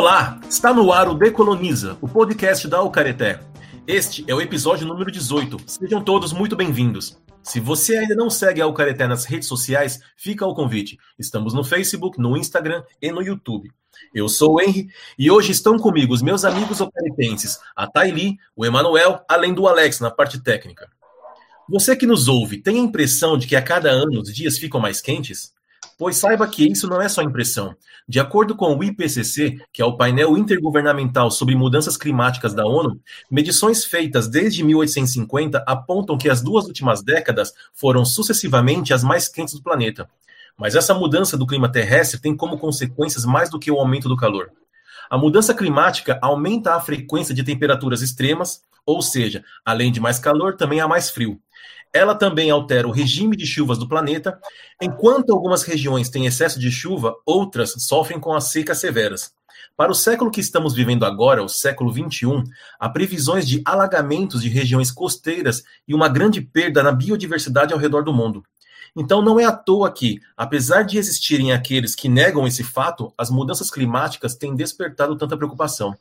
Olá, está no ar o Decoloniza, o podcast da Alcareté. Este é o episódio número 18. Sejam todos muito bem-vindos. Se você ainda não segue a Alcareté nas redes sociais, fica o convite. Estamos no Facebook, no Instagram e no YouTube. Eu sou o Henry e hoje estão comigo os meus amigos alcaretenses, a Thaili, o Emanuel, além do Alex na parte técnica. Você que nos ouve, tem a impressão de que a cada ano os dias ficam mais quentes? Pois saiba que isso não é só impressão. De acordo com o IPCC, que é o painel intergovernamental sobre mudanças climáticas da ONU, medições feitas desde 1850 apontam que as duas últimas décadas foram sucessivamente as mais quentes do planeta. Mas essa mudança do clima terrestre tem como consequências mais do que o aumento do calor. A mudança climática aumenta a frequência de temperaturas extremas, ou seja, além de mais calor, também há mais frio. Ela também altera o regime de chuvas do planeta. Enquanto algumas regiões têm excesso de chuva, outras sofrem com as secas severas. Para o século que estamos vivendo agora, o século XXI, há previsões de alagamentos de regiões costeiras e uma grande perda na biodiversidade ao redor do mundo. Então, não é à toa que, apesar de existirem aqueles que negam esse fato, as mudanças climáticas têm despertado tanta preocupação.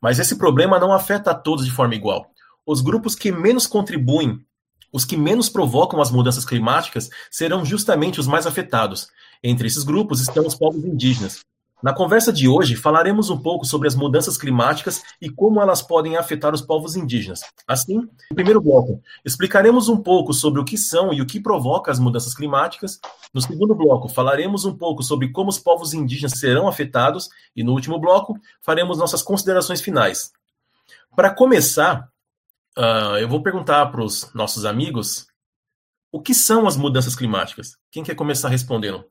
Mas esse problema não afeta a todos de forma igual. Os grupos que menos contribuem os que menos provocam as mudanças climáticas serão justamente os mais afetados. Entre esses grupos estão os povos indígenas. Na conversa de hoje, falaremos um pouco sobre as mudanças climáticas e como elas podem afetar os povos indígenas. Assim, no primeiro bloco, explicaremos um pouco sobre o que são e o que provoca as mudanças climáticas. No segundo bloco, falaremos um pouco sobre como os povos indígenas serão afetados. E no último bloco, faremos nossas considerações finais. Para começar, Uh, eu vou perguntar para os nossos amigos o que são as mudanças climáticas. Quem quer começar respondendo?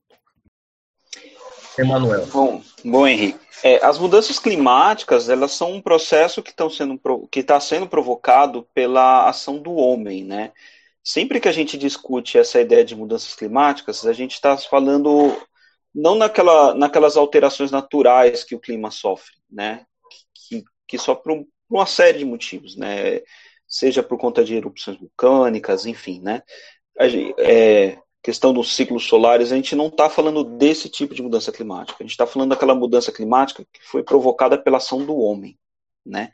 Emanuel. Bom, bom Henrique. É, as mudanças climáticas elas são um processo que está sendo, que tá sendo provocado pela ação do homem, né? Sempre que a gente discute essa ideia de mudanças climáticas, a gente está falando não naquela, naquelas alterações naturais que o clima sofre, né? Que, que sofre por uma série de motivos, né? Seja por conta de erupções vulcânicas, enfim, né? É, questão dos ciclos solares, a gente não está falando desse tipo de mudança climática. A gente está falando daquela mudança climática que foi provocada pela ação do homem, né?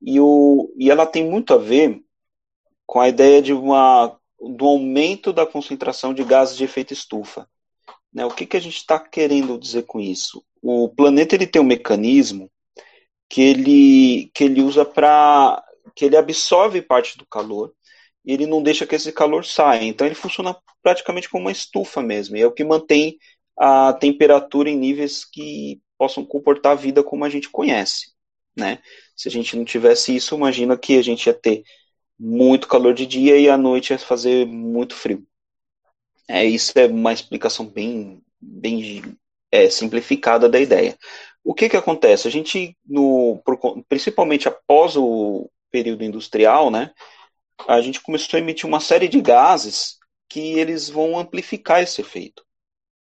E, o, e ela tem muito a ver com a ideia de uma, do aumento da concentração de gases de efeito estufa. Né? O que, que a gente está querendo dizer com isso? O planeta ele tem um mecanismo que ele, que ele usa para que ele absorve parte do calor e ele não deixa que esse calor saia. Então ele funciona praticamente como uma estufa mesmo. E é o que mantém a temperatura em níveis que possam comportar a vida como a gente conhece. Né? Se a gente não tivesse isso, imagina que a gente ia ter muito calor de dia e à noite ia fazer muito frio. É, isso é uma explicação bem, bem é, simplificada da ideia. O que, que acontece? A gente, no, principalmente após o, período industrial, né, a gente começou a emitir uma série de gases que eles vão amplificar esse efeito.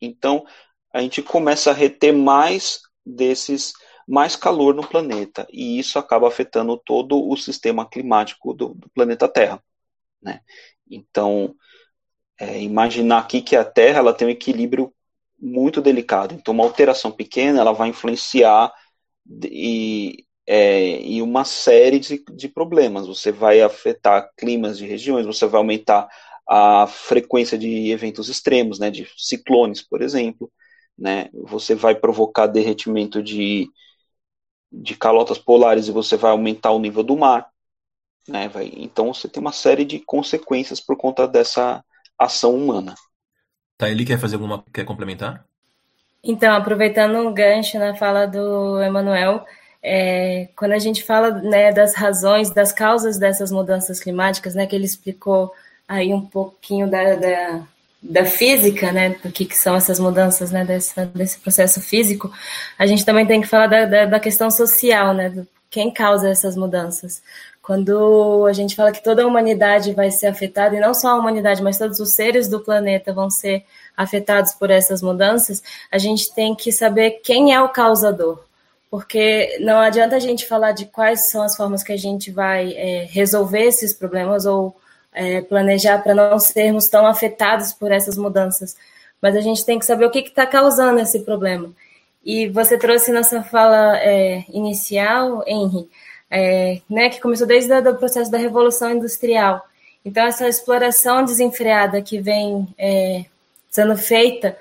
Então, a gente começa a reter mais desses mais calor no planeta e isso acaba afetando todo o sistema climático do, do planeta Terra, né? Então, é, imaginar aqui que a Terra ela tem um equilíbrio muito delicado. Então, uma alteração pequena ela vai influenciar e é, e uma série de, de problemas. Você vai afetar climas de regiões, você vai aumentar a frequência de eventos extremos, né, de ciclones, por exemplo, né, você vai provocar derretimento de, de calotas polares e você vai aumentar o nível do mar, né, vai, então você tem uma série de consequências por conta dessa ação humana. Tá, ele quer fazer alguma, quer complementar? Então, aproveitando o gancho na fala do Emanuel, é, quando a gente fala né, das razões, das causas dessas mudanças climáticas, né, que ele explicou aí um pouquinho da, da, da física, né, do que, que são essas mudanças, né, dessa, desse processo físico, a gente também tem que falar da, da, da questão social, né, do quem causa essas mudanças. Quando a gente fala que toda a humanidade vai ser afetada, e não só a humanidade, mas todos os seres do planeta vão ser afetados por essas mudanças, a gente tem que saber quem é o causador porque não adianta a gente falar de quais são as formas que a gente vai é, resolver esses problemas ou é, planejar para não sermos tão afetados por essas mudanças, mas a gente tem que saber o que está causando esse problema. E você trouxe na sua fala é, inicial, Henry, é, né, que começou desde o processo da Revolução Industrial. Então, essa exploração desenfreada que vem é, sendo feita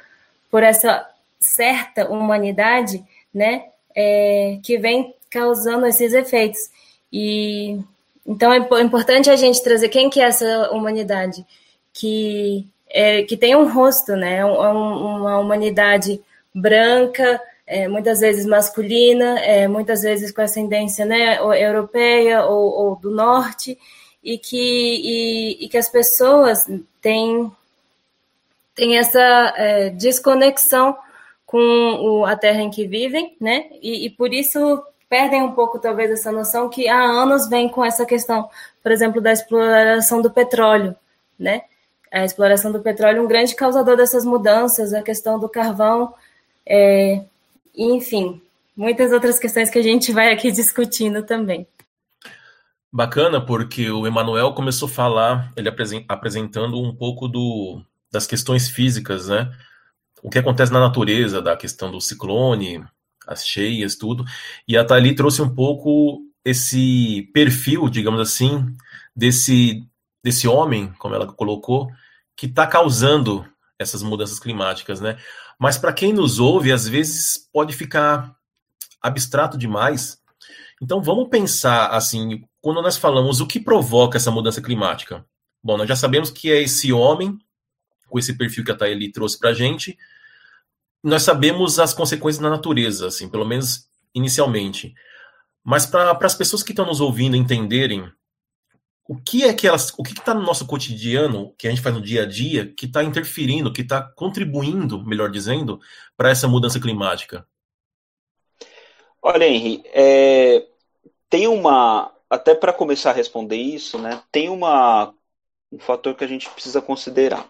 por essa certa humanidade, né, é, que vem causando esses efeitos. E então é importante a gente trazer quem que é essa humanidade que é, que tem um rosto, né, um, uma humanidade branca, é, muitas vezes masculina, é, muitas vezes com ascendência né, europeia ou, ou do norte, e que, e, e, que as pessoas têm, têm essa é, desconexão com o, a terra em que vivem, né? E, e, por isso perdem um pouco, talvez, essa noção que há anos vem com essa questão, por exemplo, da exploração do petróleo, né? A exploração do petróleo um grande causador dessas mudanças, a questão do carvão, é, enfim, muitas outras questões que a gente vai aqui discutindo também. Bacana, porque o Emanuel começou a falar, ele apresentando um pouco do, das questões físicas, né? O que acontece na natureza, da questão do ciclone, as cheias, tudo. E a Thalie trouxe um pouco esse perfil, digamos assim, desse, desse homem, como ela colocou, que está causando essas mudanças climáticas, né? Mas para quem nos ouve, às vezes pode ficar abstrato demais. Então vamos pensar assim, quando nós falamos o que provoca essa mudança climática. Bom, nós já sabemos que é esse homem com esse perfil que a Thaili trouxe para a gente. Nós sabemos as consequências na natureza, assim, pelo menos inicialmente. Mas para as pessoas que estão nos ouvindo entenderem o que é que elas, o que está no nosso cotidiano, que a gente faz no dia a dia, que está interferindo, que está contribuindo, melhor dizendo, para essa mudança climática? Olha, Henry, é, tem uma, até para começar a responder isso, né, tem uma, um fator que a gente precisa considerar.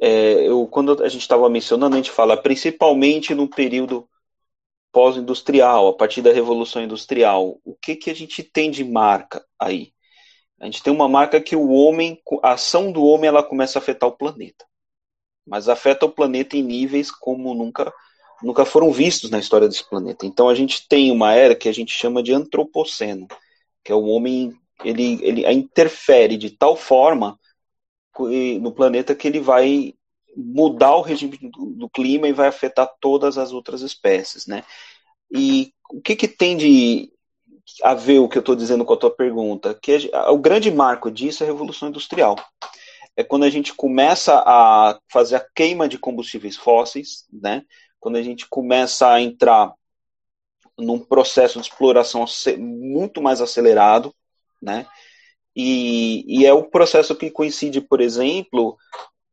É, eu, quando a gente estava mencionando, a gente fala principalmente no período pós-industrial, a partir da Revolução Industrial. O que, que a gente tem de marca aí? A gente tem uma marca que o homem, a ação do homem, ela começa a afetar o planeta. Mas afeta o planeta em níveis como nunca, nunca foram vistos na história desse planeta. Então a gente tem uma era que a gente chama de antropoceno, que é o homem, ele, ele interfere de tal forma no planeta que ele vai mudar o regime do, do clima e vai afetar todas as outras espécies, né? E o que, que tem de a ver o que eu estou dizendo com a tua pergunta, que o grande marco disso é a Revolução Industrial. É quando a gente começa a fazer a queima de combustíveis fósseis, né? quando a gente começa a entrar num processo de exploração muito mais acelerado, né? E, e é o processo que coincide, por exemplo,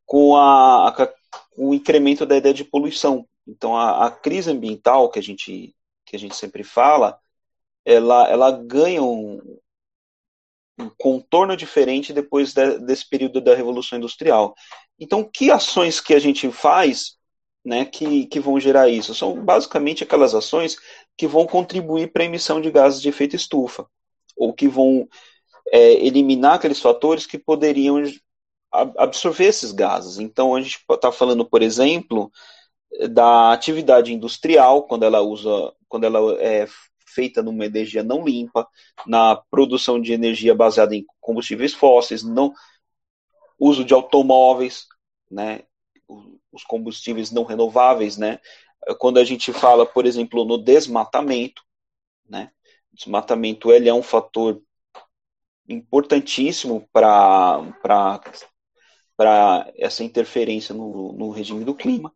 com, a, a, o incremento da ideia de poluição. Então, a, a crise ambiental que a gente que a gente sempre fala, ela, ela ganha um, um contorno diferente depois de, desse período da Revolução Industrial. Então, que ações que a gente faz né, que, que vão gerar isso? São basicamente aquelas ações que vão contribuir para a emissão de gases de efeito estufa, ou que vão é, eliminar aqueles fatores que poderiam absorver esses gases. Então, a gente está falando, por exemplo, da atividade industrial, quando ela usa, quando ela é feita numa energia não limpa, na produção de energia baseada em combustíveis fósseis, não uso de automóveis, né, os combustíveis não renováveis, né, quando a gente fala, por exemplo, no desmatamento, né, desmatamento ele é um fator importantíssimo para essa interferência no, no regime do clima.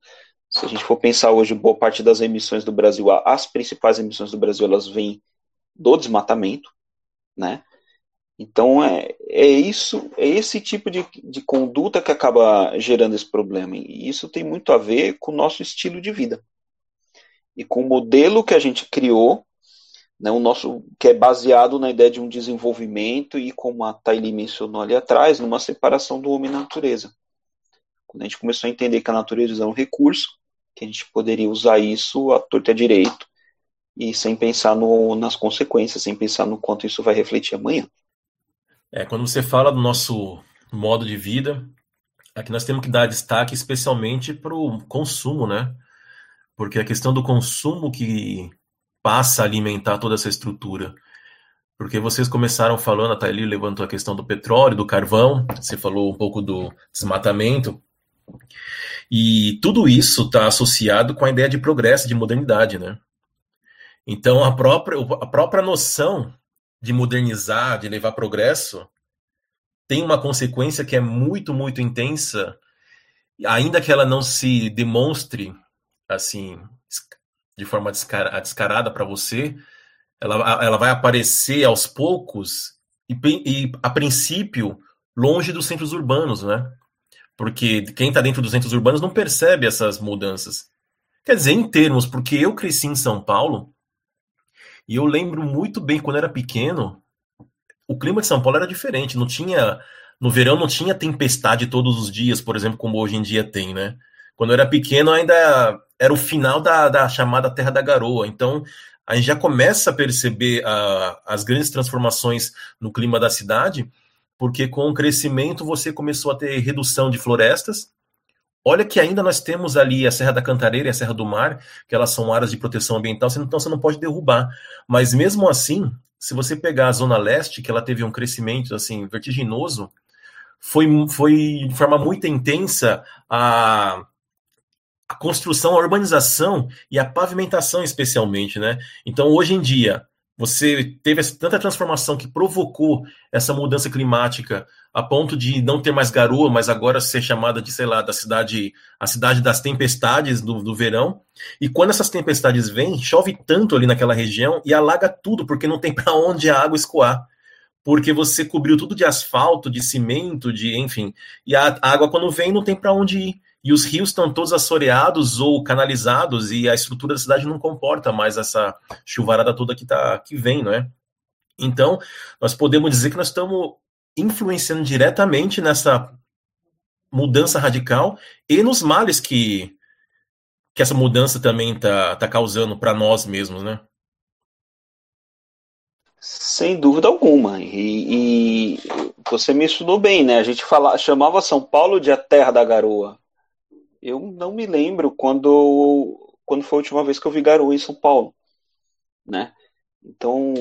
Se a gente for pensar hoje, boa parte das emissões do Brasil, as principais emissões do Brasil, elas vêm do desmatamento, né? Então é, é isso, é esse tipo de, de conduta que acaba gerando esse problema. E isso tem muito a ver com o nosso estilo de vida. E com o modelo que a gente criou, né, o nosso, que é baseado na ideia de um desenvolvimento e, como a Thaili mencionou ali atrás, numa separação do homem e natureza. Quando a gente começou a entender que a natureza é um recurso, que a gente poderia usar isso à torta direito e sem pensar no, nas consequências, sem pensar no quanto isso vai refletir amanhã. É, quando você fala do nosso modo de vida, aqui nós temos que dar destaque especialmente para o consumo, né? porque a questão do consumo que passa a alimentar toda essa estrutura. Porque vocês começaram falando, a Thaili levantou a questão do petróleo, do carvão, você falou um pouco do desmatamento, e tudo isso está associado com a ideia de progresso, de modernidade, né? Então, a própria, a própria noção de modernizar, de levar progresso, tem uma consequência que é muito, muito intensa, ainda que ela não se demonstre assim de forma descarada para você, ela, ela vai aparecer aos poucos e, e, a princípio longe dos centros urbanos, né? Porque quem está dentro dos centros urbanos não percebe essas mudanças. Quer dizer, em termos, porque eu cresci em São Paulo e eu lembro muito bem quando era pequeno, o clima de São Paulo era diferente. Não tinha no verão não tinha tempestade todos os dias, por exemplo, como hoje em dia tem, né? Quando eu era pequeno ainda era o final da, da chamada Terra da Garoa. Então a gente já começa a perceber uh, as grandes transformações no clima da cidade, porque com o crescimento você começou a ter redução de florestas, Olha que ainda nós temos ali a Serra da Cantareira e a Serra do Mar, que elas são áreas de proteção ambiental, então você não pode derrubar. Mas mesmo assim, se você pegar a Zona Leste, que ela teve um crescimento assim vertiginoso, foi, foi de forma muito intensa a, a construção, a urbanização e a pavimentação, especialmente, né? Então, hoje em dia, você teve tanta transformação que provocou essa mudança climática a ponto de não ter mais garoa, mas agora ser chamada de, sei lá, da cidade, a cidade das tempestades do, do verão. E quando essas tempestades vêm, chove tanto ali naquela região e alaga tudo, porque não tem para onde a água escoar. Porque você cobriu tudo de asfalto, de cimento, de enfim. E a água, quando vem, não tem para onde ir e os rios estão todos assoreados ou canalizados e a estrutura da cidade não comporta mais essa chuvarada toda que, tá, que vem, não é? Então, nós podemos dizer que nós estamos influenciando diretamente nessa mudança radical e nos males que, que essa mudança também está tá causando para nós mesmos, né? Sem dúvida alguma. E, e, você me estudou bem, né? A gente fala, chamava São Paulo de a terra da garoa. Eu não me lembro quando, quando foi a última vez que eu vi garoa em São Paulo, né? Então,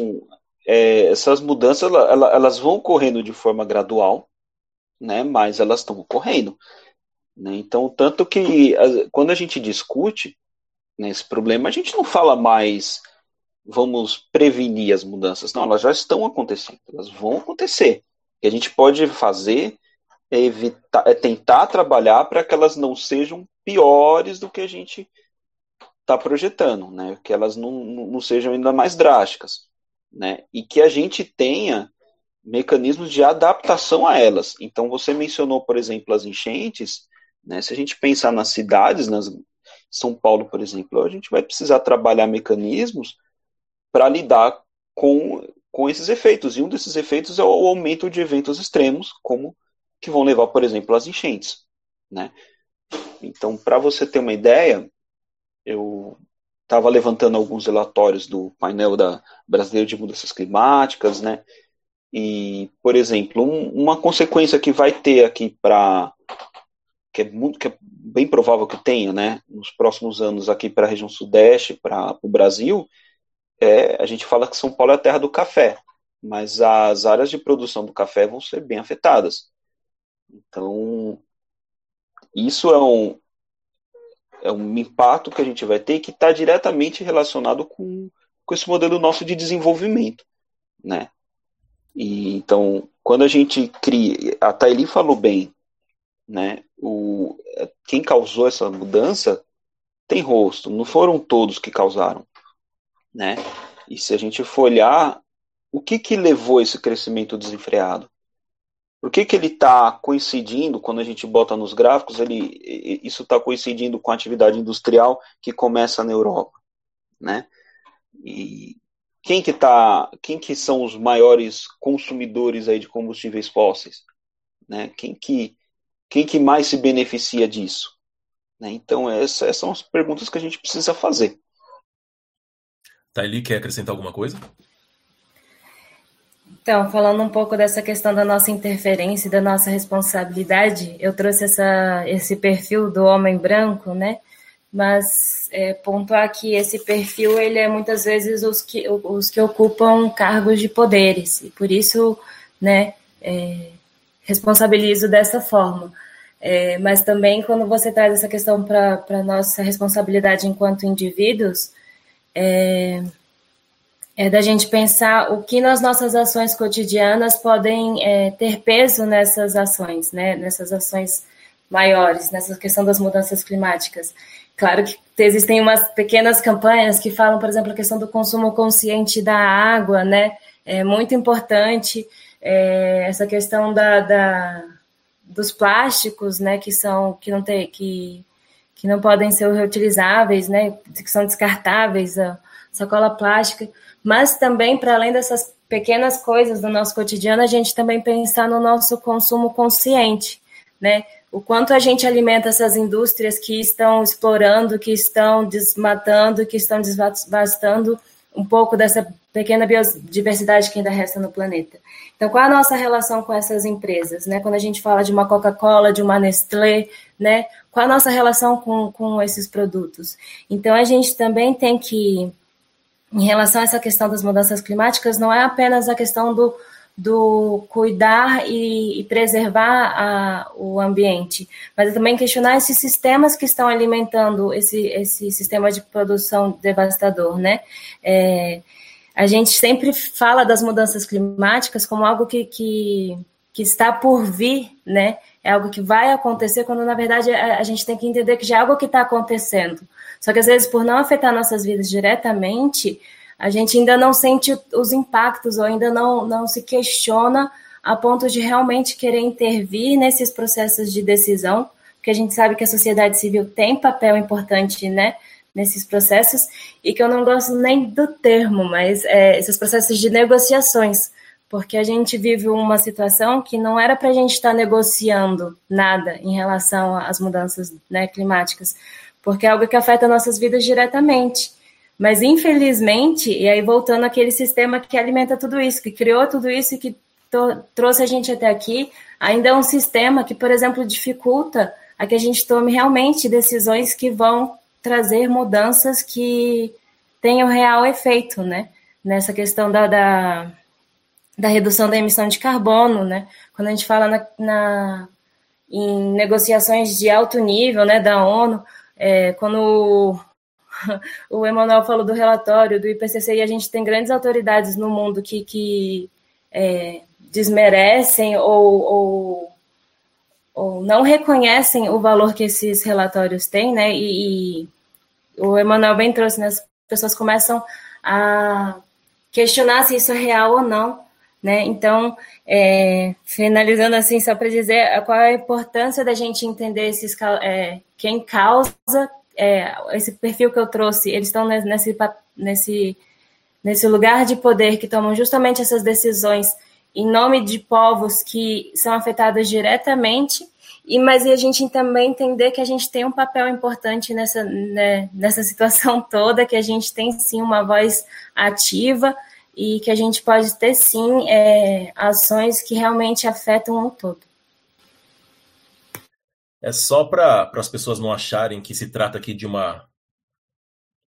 é, essas mudanças elas vão ocorrendo de forma gradual, né? Mas elas estão ocorrendo. Né? Então, tanto que quando a gente discute né, esse problema, a gente não fala mais vamos prevenir as mudanças. Não, elas já estão acontecendo, elas vão acontecer. O que a gente pode fazer é, evitar, é tentar trabalhar para que elas não sejam piores do que a gente está projetando, né? Que elas não, não sejam ainda mais drásticas, né? E que a gente tenha mecanismos de adaptação a elas. Então, você mencionou, por exemplo, as enchentes, né? Se a gente pensar nas cidades, nas São Paulo, por exemplo, a gente vai precisar trabalhar mecanismos para lidar com, com esses efeitos. E um desses efeitos é o aumento de eventos extremos, como que vão levar, por exemplo, às enchentes, né? Então, para você ter uma ideia, eu estava levantando alguns relatórios do painel da brasileiro de mudanças climáticas, né? E, por exemplo, um, uma consequência que vai ter aqui para que é muito que é bem provável que tenha, né, nos próximos anos aqui para a região sudeste, para o Brasil, é, a gente fala que São Paulo é a terra do café, mas as áreas de produção do café vão ser bem afetadas. Então, isso é um, é um impacto que a gente vai ter que está diretamente relacionado com, com esse modelo nosso de desenvolvimento, né? E, então, quando a gente cria, a Thaili falou bem, né? O, quem causou essa mudança tem rosto, não foram todos que causaram, né? E se a gente for olhar, o que que levou esse crescimento desenfreado? Por que, que ele está coincidindo, quando a gente bota nos gráficos, ele, isso está coincidindo com a atividade industrial que começa na Europa, né? E quem que tá, quem que são os maiores consumidores aí de combustíveis fósseis, né? Quem que, quem que mais se beneficia disso? Né? Então essas são as perguntas que a gente precisa fazer. Thaili, quer acrescentar alguma coisa? Então, falando um pouco dessa questão da nossa interferência e da nossa responsabilidade, eu trouxe essa, esse perfil do homem branco, né? mas é, pontuar que esse perfil ele é muitas vezes os que, os que ocupam cargos de poderes, e por isso, né, é, responsabilizo dessa forma. É, mas também quando você traz essa questão para a nossa responsabilidade enquanto indivíduos, é, é, da gente pensar o que nas nossas ações cotidianas podem é, ter peso nessas ações, né, nessas ações maiores, nessa questão das mudanças climáticas. Claro que existem umas pequenas campanhas que falam, por exemplo, a questão do consumo consciente da água, né, é muito importante, é, essa questão da, da, dos plásticos, né, que são, que não tem, que, que não podem ser reutilizáveis, né, que são descartáveis, a sacola plástica, mas também, para além dessas pequenas coisas do nosso cotidiano, a gente também pensar no nosso consumo consciente, né? O quanto a gente alimenta essas indústrias que estão explorando, que estão desmatando, que estão desvastando um pouco dessa pequena biodiversidade que ainda resta no planeta. Então, qual a nossa relação com essas empresas? Né? Quando a gente fala de uma Coca-Cola, de uma Nestlé, né? qual a nossa relação com, com esses produtos? Então, a gente também tem que em relação a essa questão das mudanças climáticas, não é apenas a questão do, do cuidar e, e preservar a, o ambiente, mas é também questionar esses sistemas que estão alimentando esse, esse sistema de produção devastador, né? É, a gente sempre fala das mudanças climáticas como algo que, que, que está por vir, né? É algo que vai acontecer, quando na verdade a, a gente tem que entender que já é algo que está acontecendo. Só que às vezes, por não afetar nossas vidas diretamente, a gente ainda não sente os impactos ou ainda não, não se questiona a ponto de realmente querer intervir nesses processos de decisão, porque a gente sabe que a sociedade civil tem papel importante, né? nesses processos e que eu não gosto nem do termo, mas é, esses processos de negociações, porque a gente vive uma situação que não era para a gente estar negociando nada em relação às mudanças né, climáticas, porque é algo que afeta nossas vidas diretamente. Mas, infelizmente, e aí voltando àquele sistema que alimenta tudo isso, que criou tudo isso e que trouxe a gente até aqui, ainda é um sistema que, por exemplo, dificulta a que a gente tome realmente decisões que vão trazer mudanças que tenham real efeito, né? Nessa questão da, da, da redução da emissão de carbono, né? Quando a gente fala na, na em negociações de alto nível, né, da ONU, é, quando o, o Emanuel falou do relatório do IPCC e a gente tem grandes autoridades no mundo que, que é, desmerecem ou, ou, ou, não reconhecem o valor que esses relatórios têm, né? E, e o Emanuel bem trouxe, né? As pessoas começam a questionar se isso é real ou não, né? Então, é, finalizando assim, só para dizer qual é a importância da gente entender esses, é, quem causa é, esse perfil que eu trouxe, eles estão nesse, nesse, nesse lugar de poder que tomam justamente essas decisões em nome de povos que são afetados diretamente e, mas a gente também entender que a gente tem um papel importante nessa, né, nessa situação toda, que a gente tem sim uma voz ativa e que a gente pode ter sim é, ações que realmente afetam o todo. É só para as pessoas não acharem que se trata aqui de uma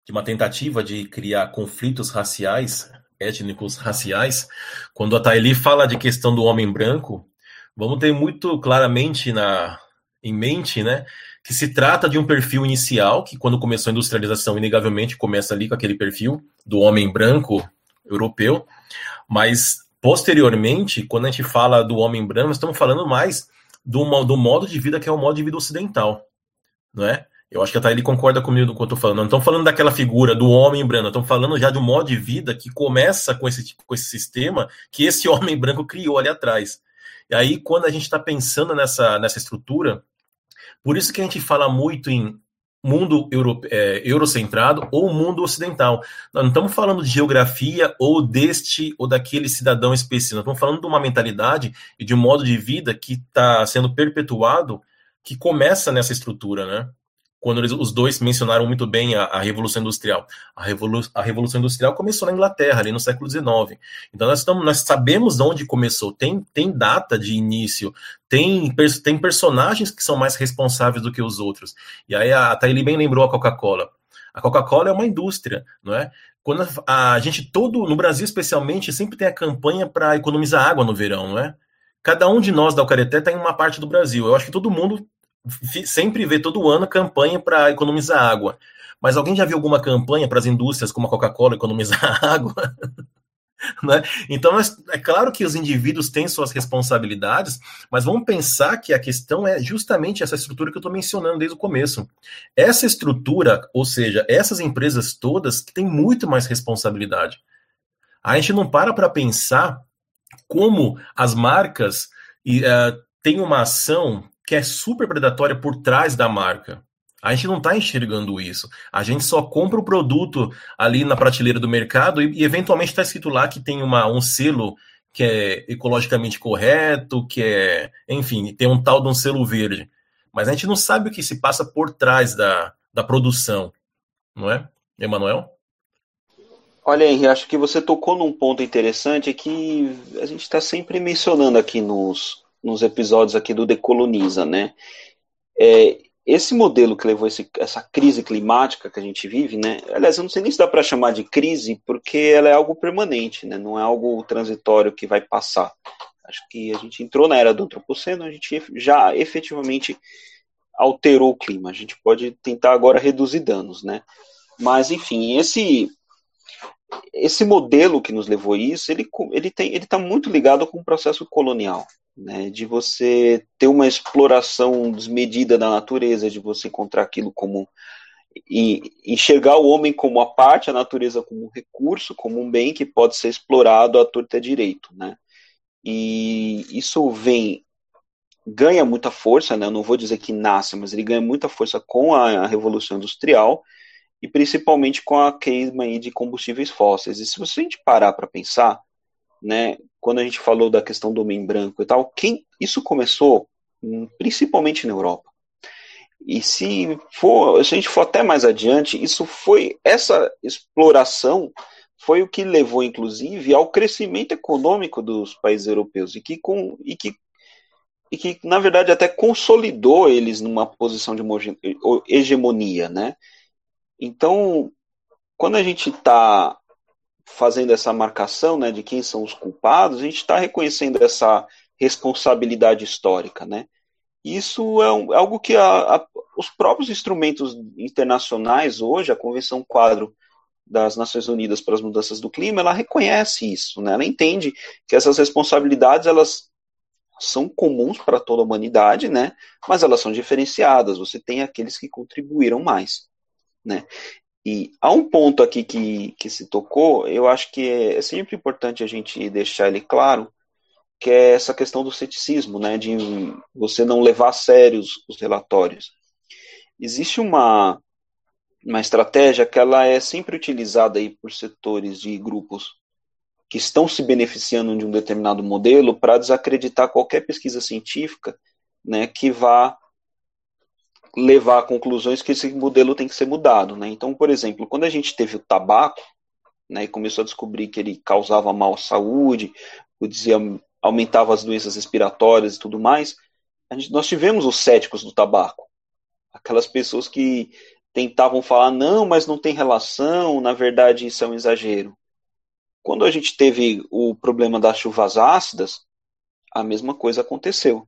de uma tentativa de criar conflitos raciais, étnicos raciais. Quando a Taili fala de questão do homem branco, vamos ter muito claramente na, em mente, né, que se trata de um perfil inicial, que quando começou a industrialização, inegavelmente começa ali com aquele perfil do homem branco europeu, mas posteriormente, quando a gente fala do homem branco, estamos falando mais do, do modo de vida que é o modo de vida ocidental, não é? Eu acho que até ele concorda comigo do que eu estou falando. Não estamos falando daquela figura do homem branco, estamos falando já de um modo de vida que começa com esse, com esse sistema que esse homem branco criou ali atrás. E aí, quando a gente está pensando nessa, nessa estrutura, por isso que a gente fala muito em mundo euro, é, eurocentrado ou mundo ocidental. Nós não estamos falando de geografia ou deste ou daquele cidadão específico. Nós estamos falando de uma mentalidade e de um modo de vida que está sendo perpetuado, que começa nessa estrutura, né? Quando eles, os dois mencionaram muito bem a, a Revolução Industrial. A, Revolu a Revolução Industrial começou na Inglaterra, ali no século XIX. Então nós, nós sabemos de onde começou, tem, tem data de início, tem, tem personagens que são mais responsáveis do que os outros. E aí a, a bem lembrou a Coca-Cola. A Coca-Cola é uma indústria, não é? Quando a, a gente todo, no Brasil especialmente, sempre tem a campanha para economizar água no verão, não é? Cada um de nós da Ucareté está em uma parte do Brasil. Eu acho que todo mundo sempre vê todo ano campanha para economizar água. Mas alguém já viu alguma campanha para as indústrias como a Coca-Cola economizar água? né? Então, é claro que os indivíduos têm suas responsabilidades, mas vamos pensar que a questão é justamente essa estrutura que eu estou mencionando desde o começo. Essa estrutura, ou seja, essas empresas todas têm muito mais responsabilidade. A gente não para para pensar como as marcas uh, têm uma ação que é super predatória por trás da marca. A gente não está enxergando isso. A gente só compra o produto ali na prateleira do mercado e, e eventualmente está escrito lá que tem uma, um selo que é ecologicamente correto, que é, enfim, tem um tal de um selo verde. Mas a gente não sabe o que se passa por trás da, da produção, não é, Emanuel? Olha, Henrique, acho que você tocou num ponto interessante que a gente está sempre mencionando aqui nos, nos episódios aqui do Decoloniza, né? É, esse modelo que levou esse, essa crise climática que a gente vive, né? Aliás, eu não sei nem se dá para chamar de crise, porque ela é algo permanente, né? Não é algo transitório que vai passar. Acho que a gente entrou na era do antropoceno, a gente já efetivamente alterou o clima. A gente pode tentar agora reduzir danos, né? Mas, enfim, esse esse modelo que nos levou a isso, ele ele tem ele está muito ligado com o processo colonial, né, de você ter uma exploração desmedida da natureza, de você encontrar aquilo como e enxergar o homem como a parte, a natureza como um recurso, como um bem que pode ser explorado à torta direito, né? E isso vem ganha muita força, né? Eu não vou dizer que nasce, mas ele ganha muita força com a, a revolução industrial e principalmente com a queima de combustíveis fósseis. E se você a gente parar para pensar, né, quando a gente falou da questão do homem branco e tal, quem isso começou hum, principalmente na Europa. E se for, se a gente for até mais adiante, isso foi essa exploração foi o que levou inclusive ao crescimento econômico dos países europeus e que com e que e que na verdade até consolidou eles numa posição de hegemonia, né? Então, quando a gente está fazendo essa marcação né, de quem são os culpados, a gente está reconhecendo essa responsabilidade histórica, né? Isso é, um, é algo que a, a, os próprios instrumentos internacionais hoje, a Convenção Quadro das Nações Unidas para as Mudanças do Clima, ela reconhece isso, né? Ela entende que essas responsabilidades elas são comuns para toda a humanidade, né? Mas elas são diferenciadas. Você tem aqueles que contribuíram mais, né? E há um ponto aqui que, que se tocou, eu acho que é, é sempre importante a gente deixar ele claro, que é essa questão do ceticismo, né, de você não levar a sério os, os relatórios. Existe uma, uma estratégia que ela é sempre utilizada aí por setores de grupos que estão se beneficiando de um determinado modelo para desacreditar qualquer pesquisa científica né, que vá levar a conclusões que esse modelo tem que ser mudado. Né? Então, por exemplo, quando a gente teve o tabaco, né, e começou a descobrir que ele causava mal à saúde, dizia, aumentava as doenças respiratórias e tudo mais, gente, nós tivemos os céticos do tabaco. Aquelas pessoas que tentavam falar, não, mas não tem relação, na verdade isso é um exagero. Quando a gente teve o problema das chuvas ácidas, a mesma coisa aconteceu.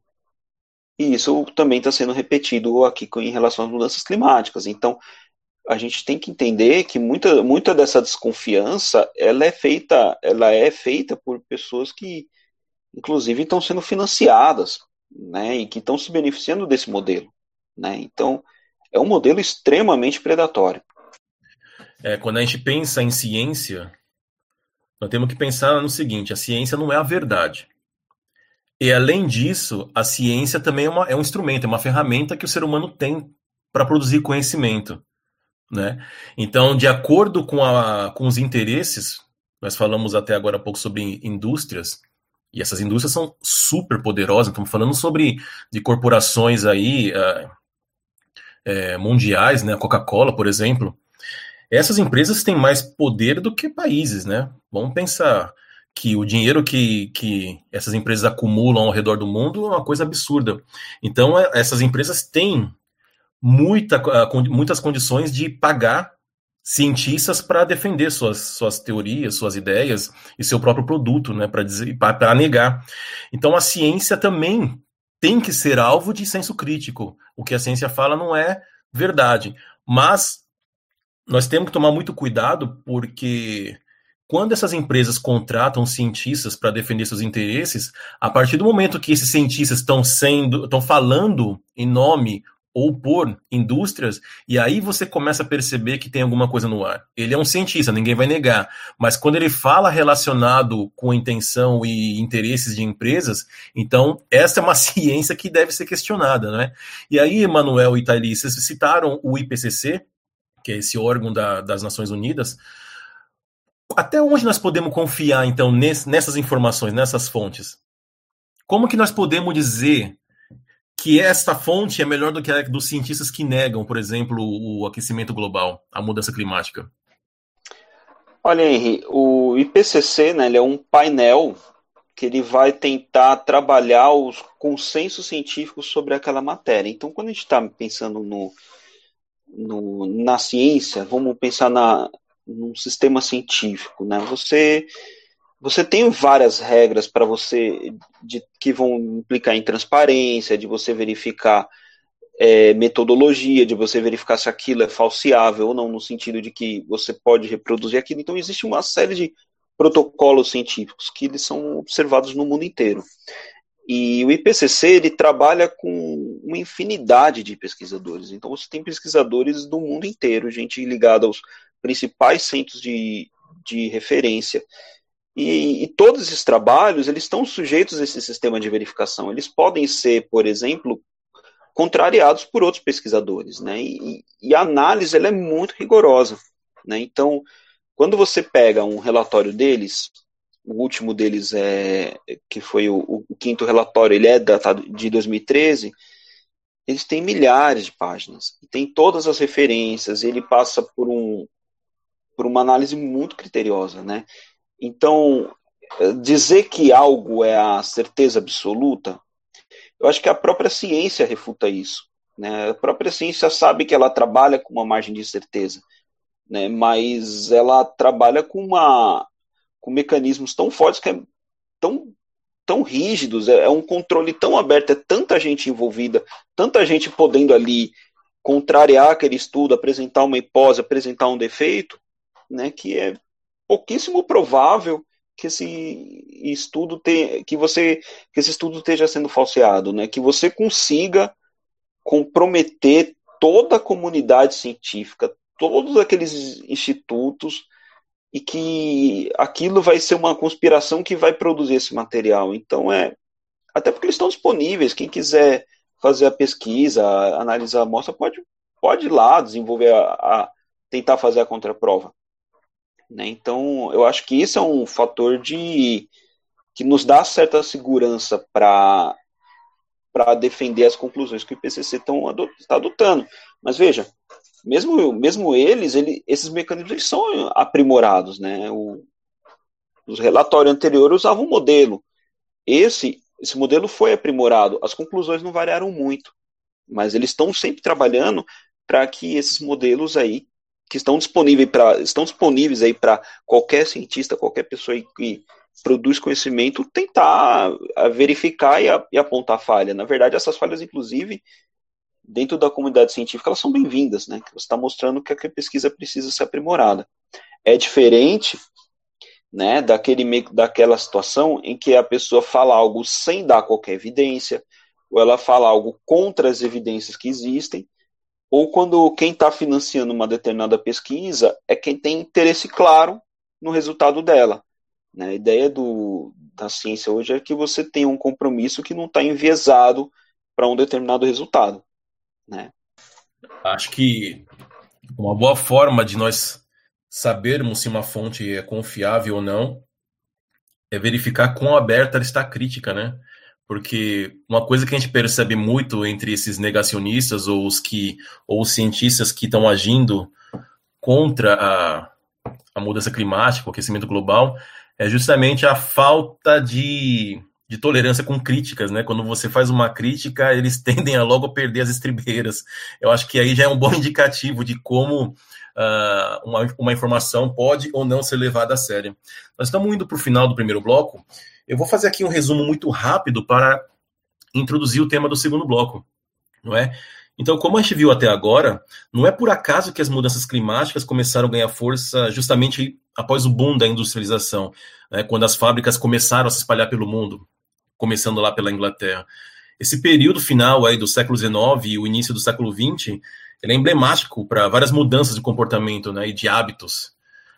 E isso também está sendo repetido aqui em relação às mudanças climáticas. Então, a gente tem que entender que muita, muita dessa desconfiança ela é feita ela é feita por pessoas que inclusive estão sendo financiadas né e que estão se beneficiando desse modelo né. Então é um modelo extremamente predatório. É, quando a gente pensa em ciência nós temos que pensar no seguinte a ciência não é a verdade e além disso, a ciência também é, uma, é um instrumento, é uma ferramenta que o ser humano tem para produzir conhecimento. Né? Então, de acordo com, a, com os interesses, nós falamos até agora há pouco sobre indústrias, e essas indústrias são super poderosas, estamos falando sobre de corporações aí, uh, é, mundiais, né? Coca-Cola, por exemplo. Essas empresas têm mais poder do que países, né? Vamos pensar que o dinheiro que, que essas empresas acumulam ao redor do mundo é uma coisa absurda. Então, é, essas empresas têm muita, muitas condições de pagar cientistas para defender suas, suas teorias, suas ideias e seu próprio produto, né, para negar. Então, a ciência também tem que ser alvo de senso crítico. O que a ciência fala não é verdade, mas nós temos que tomar muito cuidado porque quando essas empresas contratam cientistas para defender seus interesses, a partir do momento que esses cientistas estão sendo, estão falando em nome ou por indústrias, e aí você começa a perceber que tem alguma coisa no ar. Ele é um cientista, ninguém vai negar, mas quando ele fala relacionado com intenção e interesses de empresas, então essa é uma ciência que deve ser questionada, né? E aí, Emanuel e Thaili, vocês citaram o IPCC, que é esse órgão da, das Nações Unidas, até onde nós podemos confiar, então, nessas informações, nessas fontes? Como que nós podemos dizer que esta fonte é melhor do que a dos cientistas que negam, por exemplo, o aquecimento global, a mudança climática? Olha, Henry, o IPCC né, ele é um painel que ele vai tentar trabalhar os consensos científicos sobre aquela matéria. Então, quando a gente está pensando no, no, na ciência, vamos pensar na, num sistema científico, né? Você você tem várias regras para você de, que vão implicar em transparência, de você verificar é, metodologia, de você verificar se aquilo é falseável ou não, no sentido de que você pode reproduzir aquilo. Então existe uma série de protocolos científicos que eles são observados no mundo inteiro. E o IPCC ele trabalha com uma infinidade de pesquisadores. Então você tem pesquisadores do mundo inteiro, gente ligada aos principais centros de, de referência. E, e, todos esses trabalhos, eles estão sujeitos a esse sistema de verificação. Eles podem ser, por exemplo, contrariados por outros pesquisadores, né? E, e a análise ela é muito rigorosa, né? Então, quando você pega um relatório deles, o último deles é que foi o, o quinto relatório, ele é datado de 2013, eles têm milhares de páginas, tem todas as referências, ele passa por um por uma análise muito criteriosa, né? Então, dizer que algo é a certeza absoluta, eu acho que a própria ciência refuta isso. Né? A própria ciência sabe que ela trabalha com uma margem de certeza, né? mas ela trabalha com, uma, com mecanismos tão fortes que é tão, tão rígidos, é, é um controle tão aberto, é tanta gente envolvida, tanta gente podendo ali contrariar aquele estudo, apresentar uma hipótese, apresentar um defeito, né, que é pouquíssimo provável que esse estudo te, que você que esse estudo esteja sendo falseado, né, que você consiga comprometer toda a comunidade científica, todos aqueles institutos e que aquilo vai ser uma conspiração que vai produzir esse material. Então é até porque eles estão disponíveis, quem quiser fazer a pesquisa, analisar a amostra, pode pode ir lá desenvolver a, a tentar fazer a contraprova. Né? Então, eu acho que isso é um fator de que nos dá certa segurança para para defender as conclusões que o IPCC está adotando. Mas veja, mesmo, mesmo eles, ele, esses mecanismos são aprimorados. Né? O, os relatórios anteriores usavam um modelo. Esse, esse modelo foi aprimorado. As conclusões não variaram muito, mas eles estão sempre trabalhando para que esses modelos aí que estão disponíveis para estão disponíveis aí para qualquer cientista, qualquer pessoa que produz conhecimento tentar verificar e, a, e apontar falha. Na verdade, essas falhas, inclusive, dentro da comunidade científica, elas são bem-vindas, né? Você está mostrando que a pesquisa precisa ser aprimorada. É diferente, né, daquele daquela situação em que a pessoa fala algo sem dar qualquer evidência, ou ela fala algo contra as evidências que existem, ou quando quem está financiando uma determinada pesquisa é quem tem interesse claro no resultado dela. Né? A ideia do, da ciência hoje é que você tem um compromisso que não está enviesado para um determinado resultado. Né? Acho que uma boa forma de nós sabermos se uma fonte é confiável ou não é verificar quão aberta ela está crítica, né? Porque uma coisa que a gente percebe muito entre esses negacionistas ou os que ou os cientistas que estão agindo contra a, a mudança climática, o aquecimento global, é justamente a falta de, de tolerância com críticas, né? Quando você faz uma crítica, eles tendem a logo perder as estribeiras. Eu acho que aí já é um bom indicativo de como uh, uma, uma informação pode ou não ser levada a sério. Nós estamos indo para o final do primeiro bloco. Eu vou fazer aqui um resumo muito rápido para introduzir o tema do segundo bloco, não é? Então, como a gente viu até agora, não é por acaso que as mudanças climáticas começaram a ganhar força justamente após o boom da industrialização, né, quando as fábricas começaram a se espalhar pelo mundo, começando lá pela Inglaterra. Esse período final aí do século XIX e o início do século XX, ele é emblemático para várias mudanças de comportamento né, e de hábitos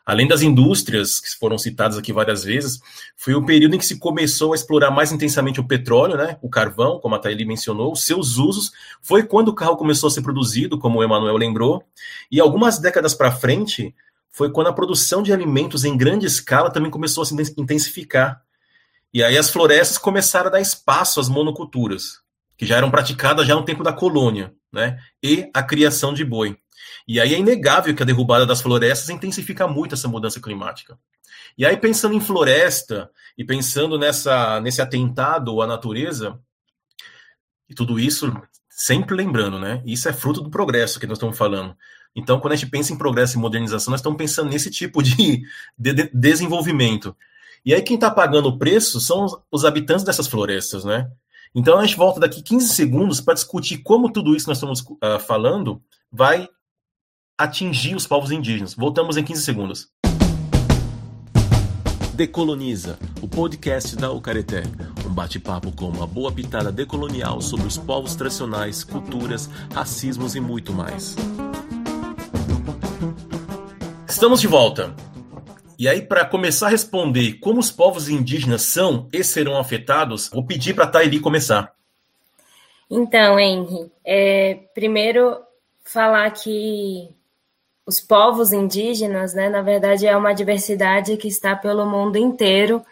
Além das indústrias, que foram citadas aqui várias vezes, foi o período em que se começou a explorar mais intensamente o petróleo, né, o carvão, como a Thaili mencionou, os seus usos. Foi quando o carro começou a ser produzido, como o Emanuel lembrou, e algumas décadas para frente foi quando a produção de alimentos em grande escala também começou a se intensificar. E aí as florestas começaram a dar espaço às monoculturas, que já eram praticadas já no tempo da colônia, né, e a criação de boi. E aí é inegável que a derrubada das florestas intensifica muito essa mudança climática. E aí, pensando em floresta e pensando nessa, nesse atentado à natureza, e tudo isso, sempre lembrando, né? Isso é fruto do progresso que nós estamos falando. Então, quando a gente pensa em progresso e modernização, nós estamos pensando nesse tipo de, de, de desenvolvimento. E aí, quem está pagando o preço são os, os habitantes dessas florestas, né? Então, a gente volta daqui 15 segundos para discutir como tudo isso que nós estamos uh, falando vai atingir os povos indígenas. Voltamos em 15 segundos. Decoloniza, o podcast da Ucareté. Um bate-papo com uma boa pitada decolonial sobre os povos tradicionais, culturas, racismos e muito mais. Estamos de volta. E aí, para começar a responder como os povos indígenas são e serão afetados, vou pedir para a Thaili começar. Então, Henry, é, primeiro falar que os povos indígenas, né, na verdade, é uma diversidade que está pelo mundo inteiro,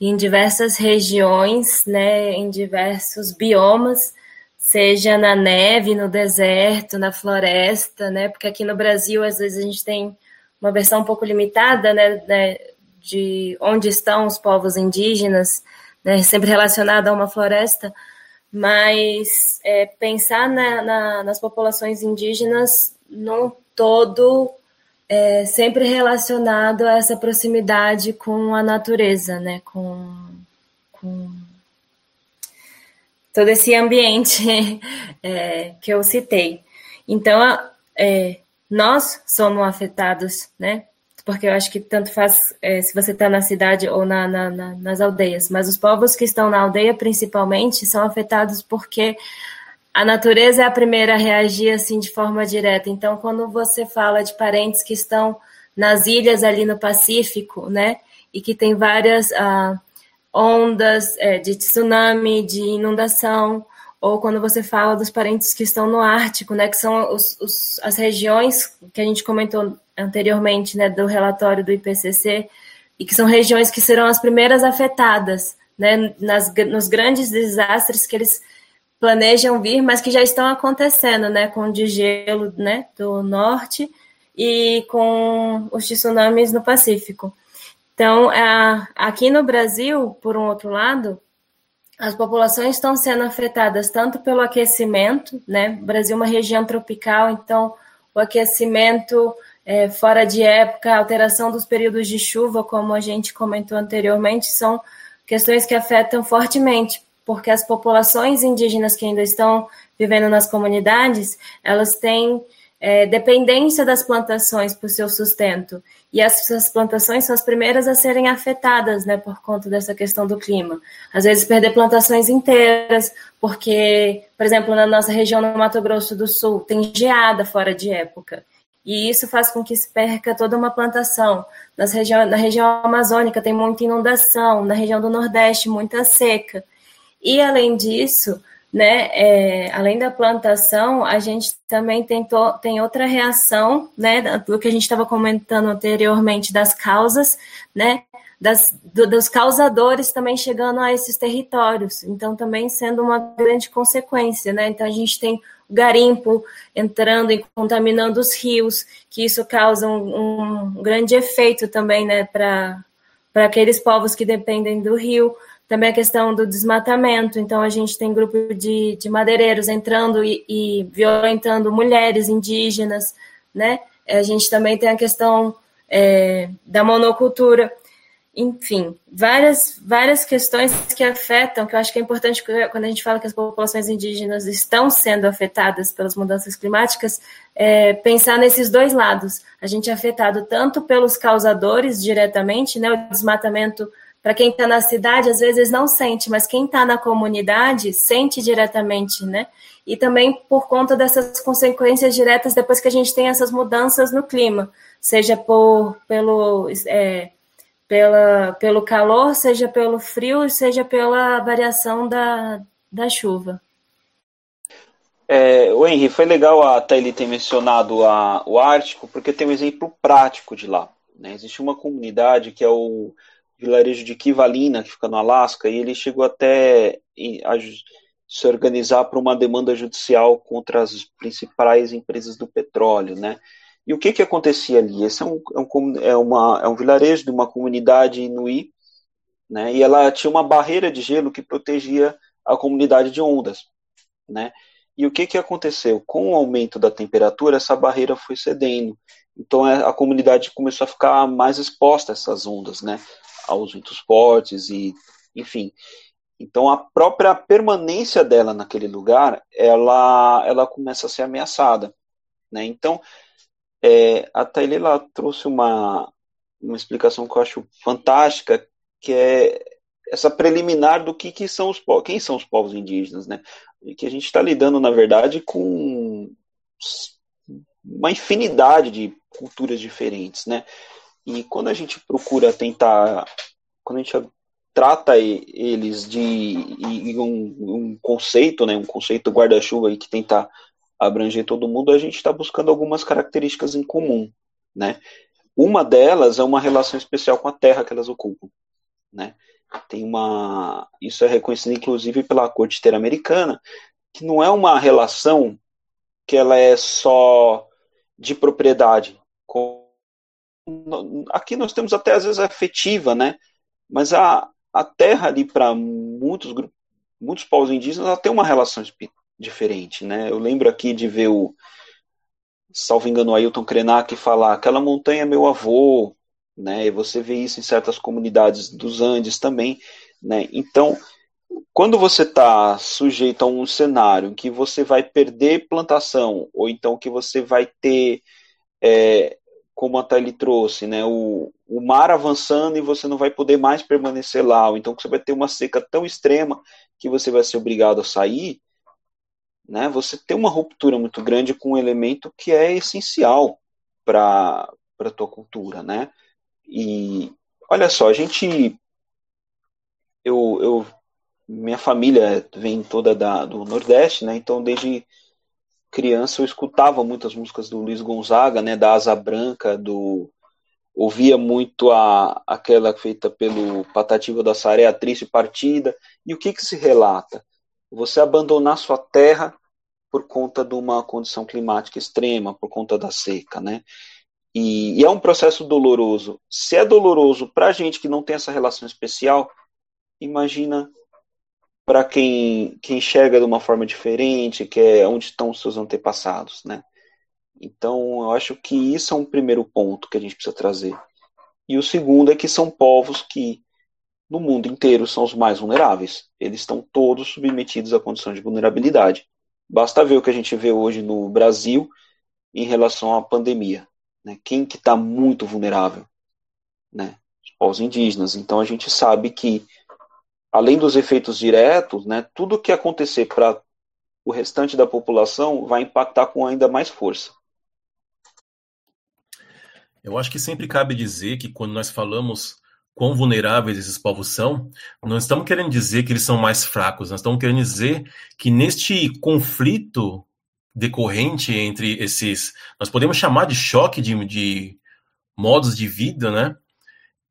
em diversas regiões, né, em diversos biomas, seja na neve, no deserto, na floresta, né, porque aqui no Brasil, às vezes, a gente tem uma versão um pouco limitada, né, né de onde estão os povos indígenas, né, sempre relacionada a uma floresta, mas é, pensar na, na, nas populações indígenas num todo é, sempre relacionado a essa proximidade com a natureza, né? Com, com todo esse ambiente é, que eu citei. Então, é, nós somos afetados, né? Porque eu acho que tanto faz é, se você está na cidade ou na, na, na, nas aldeias, mas os povos que estão na aldeia, principalmente, são afetados porque a natureza é a primeira a reagir assim de forma direta. Então, quando você fala de parentes que estão nas ilhas ali no Pacífico, né, e que tem várias ah, ondas é, de tsunami, de inundação, ou quando você fala dos parentes que estão no Ártico, né, que são os, os, as regiões que a gente comentou anteriormente, né, do relatório do IPCC, e que são regiões que serão as primeiras afetadas, né, nas, nos grandes desastres que eles planejam vir, mas que já estão acontecendo, né, com o degelo, né, do norte e com os tsunamis no Pacífico. Então, aqui no Brasil, por um outro lado, as populações estão sendo afetadas tanto pelo aquecimento, né? O Brasil é uma região tropical, então o aquecimento é, fora de época, alteração dos períodos de chuva, como a gente comentou anteriormente, são questões que afetam fortemente porque as populações indígenas que ainda estão vivendo nas comunidades, elas têm é, dependência das plantações para o seu sustento. E essas plantações são as primeiras a serem afetadas né, por conta dessa questão do clima. Às vezes, perder plantações inteiras, porque, por exemplo, na nossa região, no Mato Grosso do Sul, tem geada fora de época. E isso faz com que se perca toda uma plantação. Nas região, na região amazônica tem muita inundação, na região do Nordeste, muita seca. E além disso, né, é, além da plantação, a gente também tentou, tem outra reação, né, do que a gente estava comentando anteriormente das causas, né, das, do, dos causadores também chegando a esses territórios, então também sendo uma grande consequência, né? Então a gente tem o garimpo entrando e contaminando os rios, que isso causa um, um grande efeito também, né, para aqueles povos que dependem do rio. Também a questão do desmatamento, então a gente tem grupo de, de madeireiros entrando e, e violentando mulheres indígenas, né? A gente também tem a questão é, da monocultura. Enfim, várias, várias questões que afetam, que eu acho que é importante quando a gente fala que as populações indígenas estão sendo afetadas pelas mudanças climáticas, é, pensar nesses dois lados. A gente é afetado tanto pelos causadores diretamente, né, o desmatamento para quem está na cidade, às vezes não sente, mas quem está na comunidade sente diretamente, né? E também por conta dessas consequências diretas depois que a gente tem essas mudanças no clima, seja por pelo é, pela, pelo calor, seja pelo frio, seja pela variação da, da chuva. É, o Henry, foi legal a Thaili ter mencionado a, o Ártico, porque tem um exemplo prático de lá. Né? Existe uma comunidade que é o vilarejo de Kivalina, que fica no Alasca, e ele chegou até a se organizar para uma demanda judicial contra as principais empresas do petróleo, né? E o que, que acontecia ali? Esse é um, é um, é uma, é um vilarejo de uma comunidade inuí, né? E ela tinha uma barreira de gelo que protegia a comunidade de ondas, né? E o que, que aconteceu? Com o aumento da temperatura, essa barreira foi cedendo. Então é, a comunidade começou a ficar mais exposta a essas ondas, né? Aos ventos fortes e, enfim. Então a própria permanência dela naquele lugar, ela, ela começa a ser ameaçada, né? Então é, a Tailela trouxe uma, uma explicação que eu acho fantástica, que é essa preliminar do que, que são os quem são os povos indígenas, né? E que a gente está lidando, na verdade, com uma infinidade de culturas diferentes, né? E quando a gente procura tentar, quando a gente trata eles de um, um conceito, né, um conceito guarda-chuva que tenta abranger todo mundo, a gente está buscando algumas características em comum, né? Uma delas é uma relação especial com a terra que elas ocupam, né? Tem uma, isso é reconhecido inclusive pela Corte Interamericana, que não é uma relação que ela é só de propriedade. Aqui nós temos até às vezes afetiva, né? Mas a, a terra ali para muitos muitos povos indígenas, ela tem uma relação diferente, né? Eu lembro aqui de ver o, salvo engano, Ailton Krenak falar aquela montanha é meu avô, né? E você vê isso em certas comunidades dos Andes também, né? Então, quando você está sujeito a um cenário em que você vai perder plantação, ou então que você vai ter, é, como a Thalie trouxe, né, o, o mar avançando e você não vai poder mais permanecer lá, ou então você vai ter uma seca tão extrema que você vai ser obrigado a sair, né, você tem uma ruptura muito grande com um elemento que é essencial para a tua cultura, né? E olha só, a gente eu, eu minha família vem toda da, do Nordeste, né? Então desde criança eu escutava muitas músicas do Luiz Gonzaga, né, da Asa Branca, do ouvia muito a aquela feita pelo Patativa da Saré, a triste partida. E o que que se relata? Você abandonar sua terra por conta de uma condição climática extrema, por conta da seca, né? E, e é um processo doloroso. Se é doloroso para a gente que não tem essa relação especial, imagina para quem, quem enxerga de uma forma diferente, que é onde estão os seus antepassados, né? Então, eu acho que isso é um primeiro ponto que a gente precisa trazer. E o segundo é que são povos que, no mundo inteiro, são os mais vulneráveis. Eles estão todos submetidos à condição de vulnerabilidade. Basta ver o que a gente vê hoje no Brasil em relação à pandemia. Né? Quem que está muito vulnerável? Né? Os povos indígenas. Então a gente sabe que, além dos efeitos diretos, né, tudo que acontecer para o restante da população vai impactar com ainda mais força. Eu acho que sempre cabe dizer que quando nós falamos quão vulneráveis esses povos são, não estamos querendo dizer que eles são mais fracos, nós estamos querendo dizer que neste conflito decorrente entre esses, nós podemos chamar de choque de, de modos de vida, né?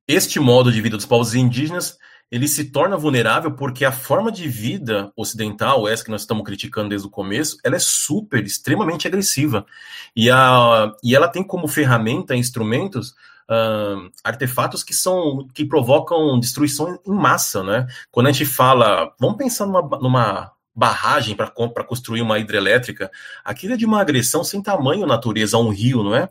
este modo de vida dos povos indígenas ele se torna vulnerável porque a forma de vida ocidental, essa que nós estamos criticando desde o começo, ela é super, extremamente agressiva. E, a, e ela tem como ferramenta, instrumentos, uh, artefatos que são que provocam destruição em massa, né? Quando a gente fala, vamos pensar numa, numa barragem para construir uma hidrelétrica, aquilo é de uma agressão sem tamanho natureza a um rio, não é?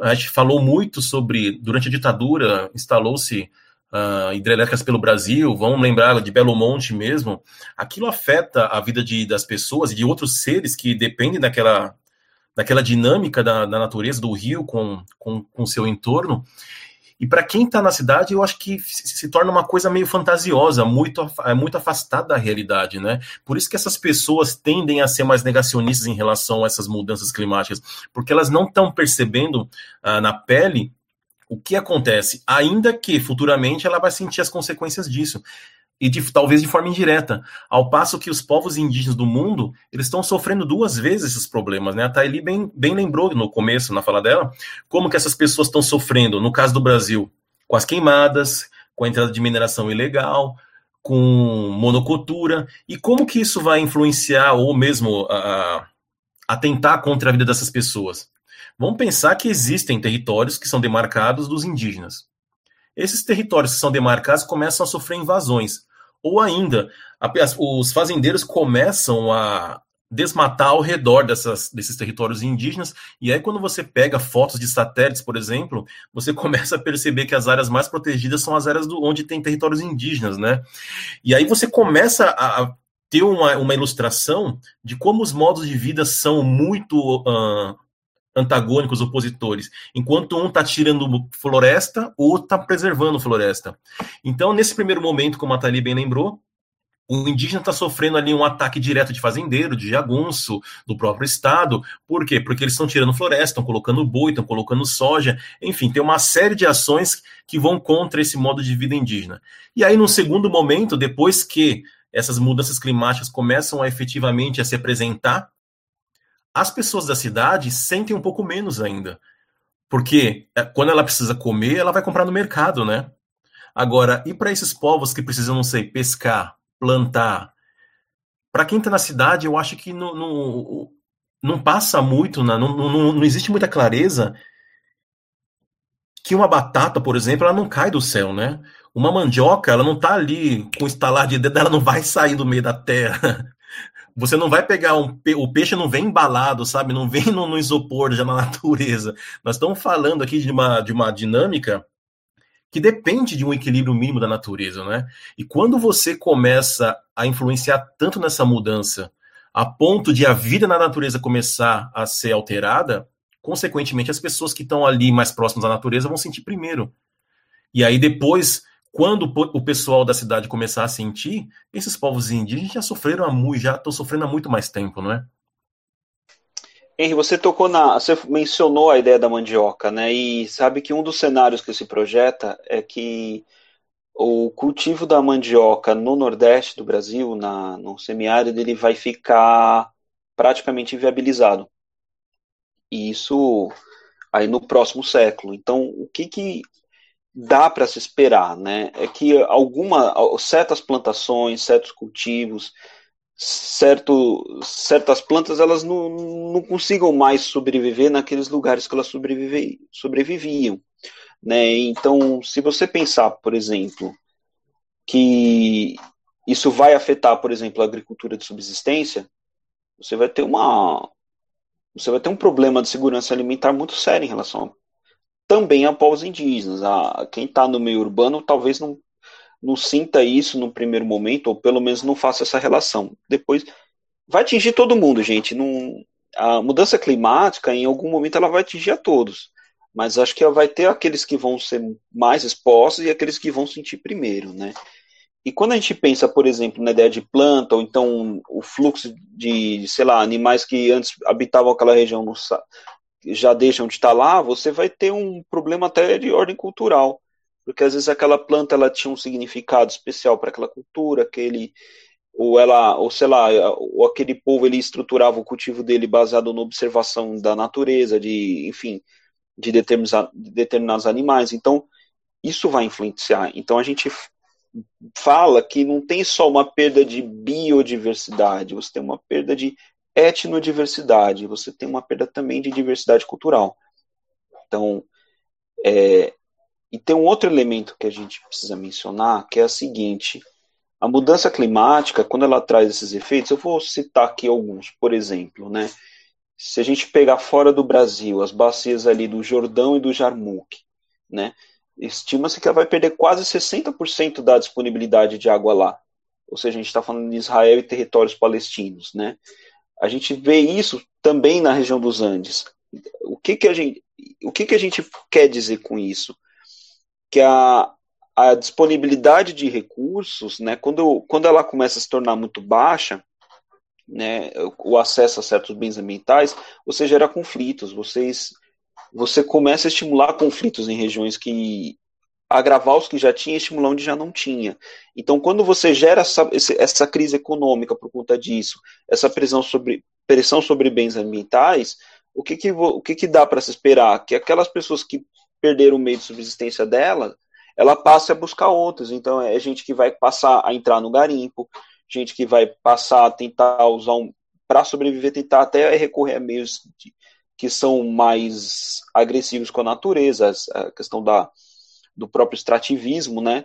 A gente falou muito sobre, durante a ditadura, instalou-se uh, hidrelétricas pelo Brasil, vamos lembrar de Belo Monte mesmo, aquilo afeta a vida de, das pessoas e de outros seres que dependem daquela, daquela dinâmica da, da natureza, do rio com, com, com seu entorno. E para quem está na cidade, eu acho que se, se, torna uma coisa meio fantasiosa, muito, é muito afastada da realidade, né? Por isso que essas pessoas tendem a ser mais negacionistas em relação a essas mudanças climáticas, porque elas não estão percebendo ah, na pele o que acontece? Ainda que futuramente ela vai sentir as consequências disso. E de, talvez de forma indireta. Ao passo que os povos indígenas do mundo, eles estão sofrendo duas vezes esses problemas, né? A Thaili bem, bem lembrou no começo, na fala dela, como que essas pessoas estão sofrendo, no caso do Brasil, com as queimadas, com a entrada de mineração ilegal, com monocultura, e como que isso vai influenciar ou mesmo uh, atentar contra a vida dessas pessoas. Vamos pensar que existem territórios que são demarcados dos indígenas. Esses territórios que são demarcados começam a sofrer invasões. Ou ainda, os fazendeiros começam a desmatar ao redor dessas, desses territórios indígenas. E aí, quando você pega fotos de satélites, por exemplo, você começa a perceber que as áreas mais protegidas são as áreas do, onde tem territórios indígenas, né? E aí você começa a, a ter uma, uma ilustração de como os modos de vida são muito uh, antagônicos, opositores. Enquanto um está tirando floresta, o outro está preservando floresta. Então, nesse primeiro momento, como a Thalie bem lembrou, o indígena está sofrendo ali um ataque direto de fazendeiro, de jagunço, do próprio Estado. Por quê? Porque eles estão tirando floresta, estão colocando boi, estão colocando soja. Enfim, tem uma série de ações que vão contra esse modo de vida indígena. E aí, num segundo momento, depois que essas mudanças climáticas começam a efetivamente a se apresentar as pessoas da cidade sentem um pouco menos ainda. Porque é, quando ela precisa comer, ela vai comprar no mercado, né? Agora, e para esses povos que precisam, não sei, pescar, plantar? Para quem está na cidade, eu acho que não, não, não passa muito, né? não, não, não existe muita clareza que uma batata, por exemplo, ela não cai do céu, né? Uma mandioca, ela não está ali com o estalar de dedo, ela não vai sair do meio da terra. Você não vai pegar um o peixe não vem embalado, sabe? Não vem no, no isopor já na natureza. Nós estamos falando aqui de uma, de uma dinâmica que depende de um equilíbrio mínimo da natureza, né? E quando você começa a influenciar tanto nessa mudança, a ponto de a vida na natureza começar a ser alterada, consequentemente as pessoas que estão ali mais próximas à natureza vão sentir primeiro. E aí depois quando o pessoal da cidade começar a sentir, esses povos indígenas já sofreram há já estão sofrendo há muito mais tempo, não é? Henry, você tocou na, você mencionou a ideia da mandioca, né? E sabe que um dos cenários que se projeta é que o cultivo da mandioca no Nordeste do Brasil, na, no semiárido, ele vai ficar praticamente inviabilizado. E isso aí no próximo século. Então, o que que dá para se esperar, né? É que alguma, certas plantações, certos cultivos, certo, certas plantas elas não, não consigam mais sobreviver naqueles lugares que elas sobrevive, sobreviviam, né? Então, se você pensar, por exemplo, que isso vai afetar, por exemplo, a agricultura de subsistência, você vai ter uma você vai ter um problema de segurança alimentar muito sério em relação também a povos indígenas. A, quem está no meio urbano talvez não, não sinta isso no primeiro momento, ou pelo menos não faça essa relação. Depois vai atingir todo mundo, gente. Não, a mudança climática, em algum momento, ela vai atingir a todos. Mas acho que vai ter aqueles que vão ser mais expostos e aqueles que vão sentir primeiro, né? E quando a gente pensa, por exemplo, na ideia de planta, ou então o fluxo de, sei lá, animais que antes habitavam aquela região no, já deixam de estar lá, você vai ter um problema até de ordem cultural, porque às vezes aquela planta ela tinha um significado especial para aquela cultura, aquele ou ela, ou sei lá, ou aquele povo ele estruturava o cultivo dele baseado na observação da natureza, de, enfim, de determinados, de determinados animais. Então, isso vai influenciar. Então a gente fala que não tem só uma perda de biodiversidade, você tem uma perda de etnodiversidade, você tem uma perda também de diversidade cultural. Então, é, e tem um outro elemento que a gente precisa mencionar, que é o seguinte: a mudança climática, quando ela traz esses efeitos, eu vou citar aqui alguns, por exemplo, né? Se a gente pegar fora do Brasil, as bacias ali do Jordão e do Jarmuque, né? Estima-se que ela vai perder quase 60% da disponibilidade de água lá. Ou seja, a gente está falando de Israel e territórios palestinos, né? A gente vê isso também na região dos Andes. O que, que, a, gente, o que, que a gente quer dizer com isso? Que a, a disponibilidade de recursos, né, quando, quando ela começa a se tornar muito baixa, né, o acesso a certos bens ambientais, você gera conflitos, vocês, você começa a estimular conflitos em regiões que agravar os que já tinha e estimular onde já não tinha. Então, quando você gera essa, essa crise econômica por conta disso, essa pressão sobre, pressão sobre bens ambientais, o que, que, o que, que dá para se esperar? Que aquelas pessoas que perderam o meio de subsistência dela, ela passe a buscar outros. Então, é gente que vai passar a entrar no garimpo, gente que vai passar a tentar usar um. para sobreviver, tentar até recorrer a meios de, que são mais agressivos com a natureza, a questão da, do próprio extrativismo, né?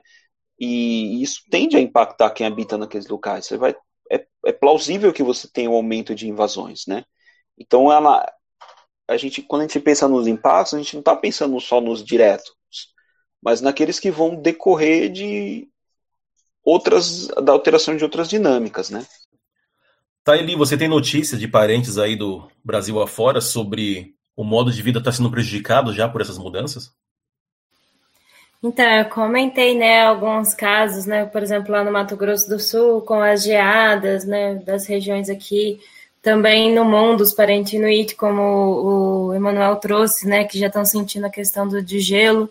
E isso tende a impactar quem habita naqueles locais. Você vai, é, é plausível que você tenha um aumento de invasões, né? Então, ela, a gente, quando a gente pensa nos impactos, a gente não está pensando só nos diretos, mas naqueles que vão decorrer de outras, da alteração de outras dinâmicas, né? Taili, você tem notícias de parentes aí do Brasil afora sobre o modo de vida está sendo prejudicado já por essas mudanças? Então, eu comentei, né, alguns casos, né, por exemplo, lá no Mato Grosso do Sul, com as geadas, né, das regiões aqui, também no mundo, os parentes inuit, como o Emanuel trouxe, né, que já estão sentindo a questão do de gelo,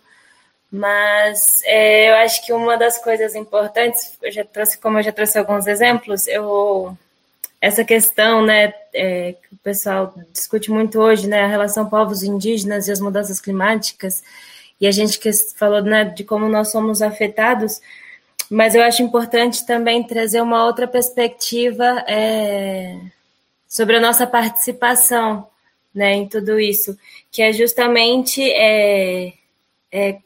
mas é, eu acho que uma das coisas importantes, eu já trouxe, como eu já trouxe alguns exemplos, eu essa questão, né, é, que o pessoal discute muito hoje, né, a relação povos indígenas e as mudanças climáticas, e a gente que falou né, de como nós somos afetados, mas eu acho importante também trazer uma outra perspectiva é, sobre a nossa participação né, em tudo isso, que é justamente é, é,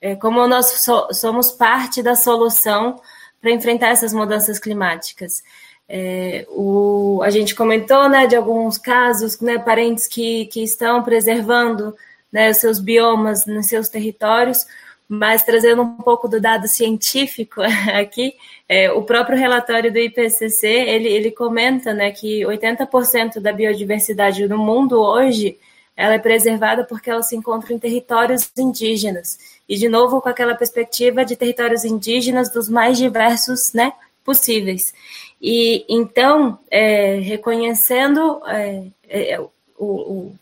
é como nós so, somos parte da solução para enfrentar essas mudanças climáticas. É, o, a gente comentou né, de alguns casos, né, parentes que, que estão preservando né, os seus biomas nos seus territórios, mas trazendo um pouco do dado científico aqui, é, o próprio relatório do IPCC, ele, ele comenta né, que 80% da biodiversidade do mundo hoje, ela é preservada porque ela se encontra em territórios indígenas. E, de novo, com aquela perspectiva de territórios indígenas dos mais diversos né, possíveis. E, então, é, reconhecendo é, é o, o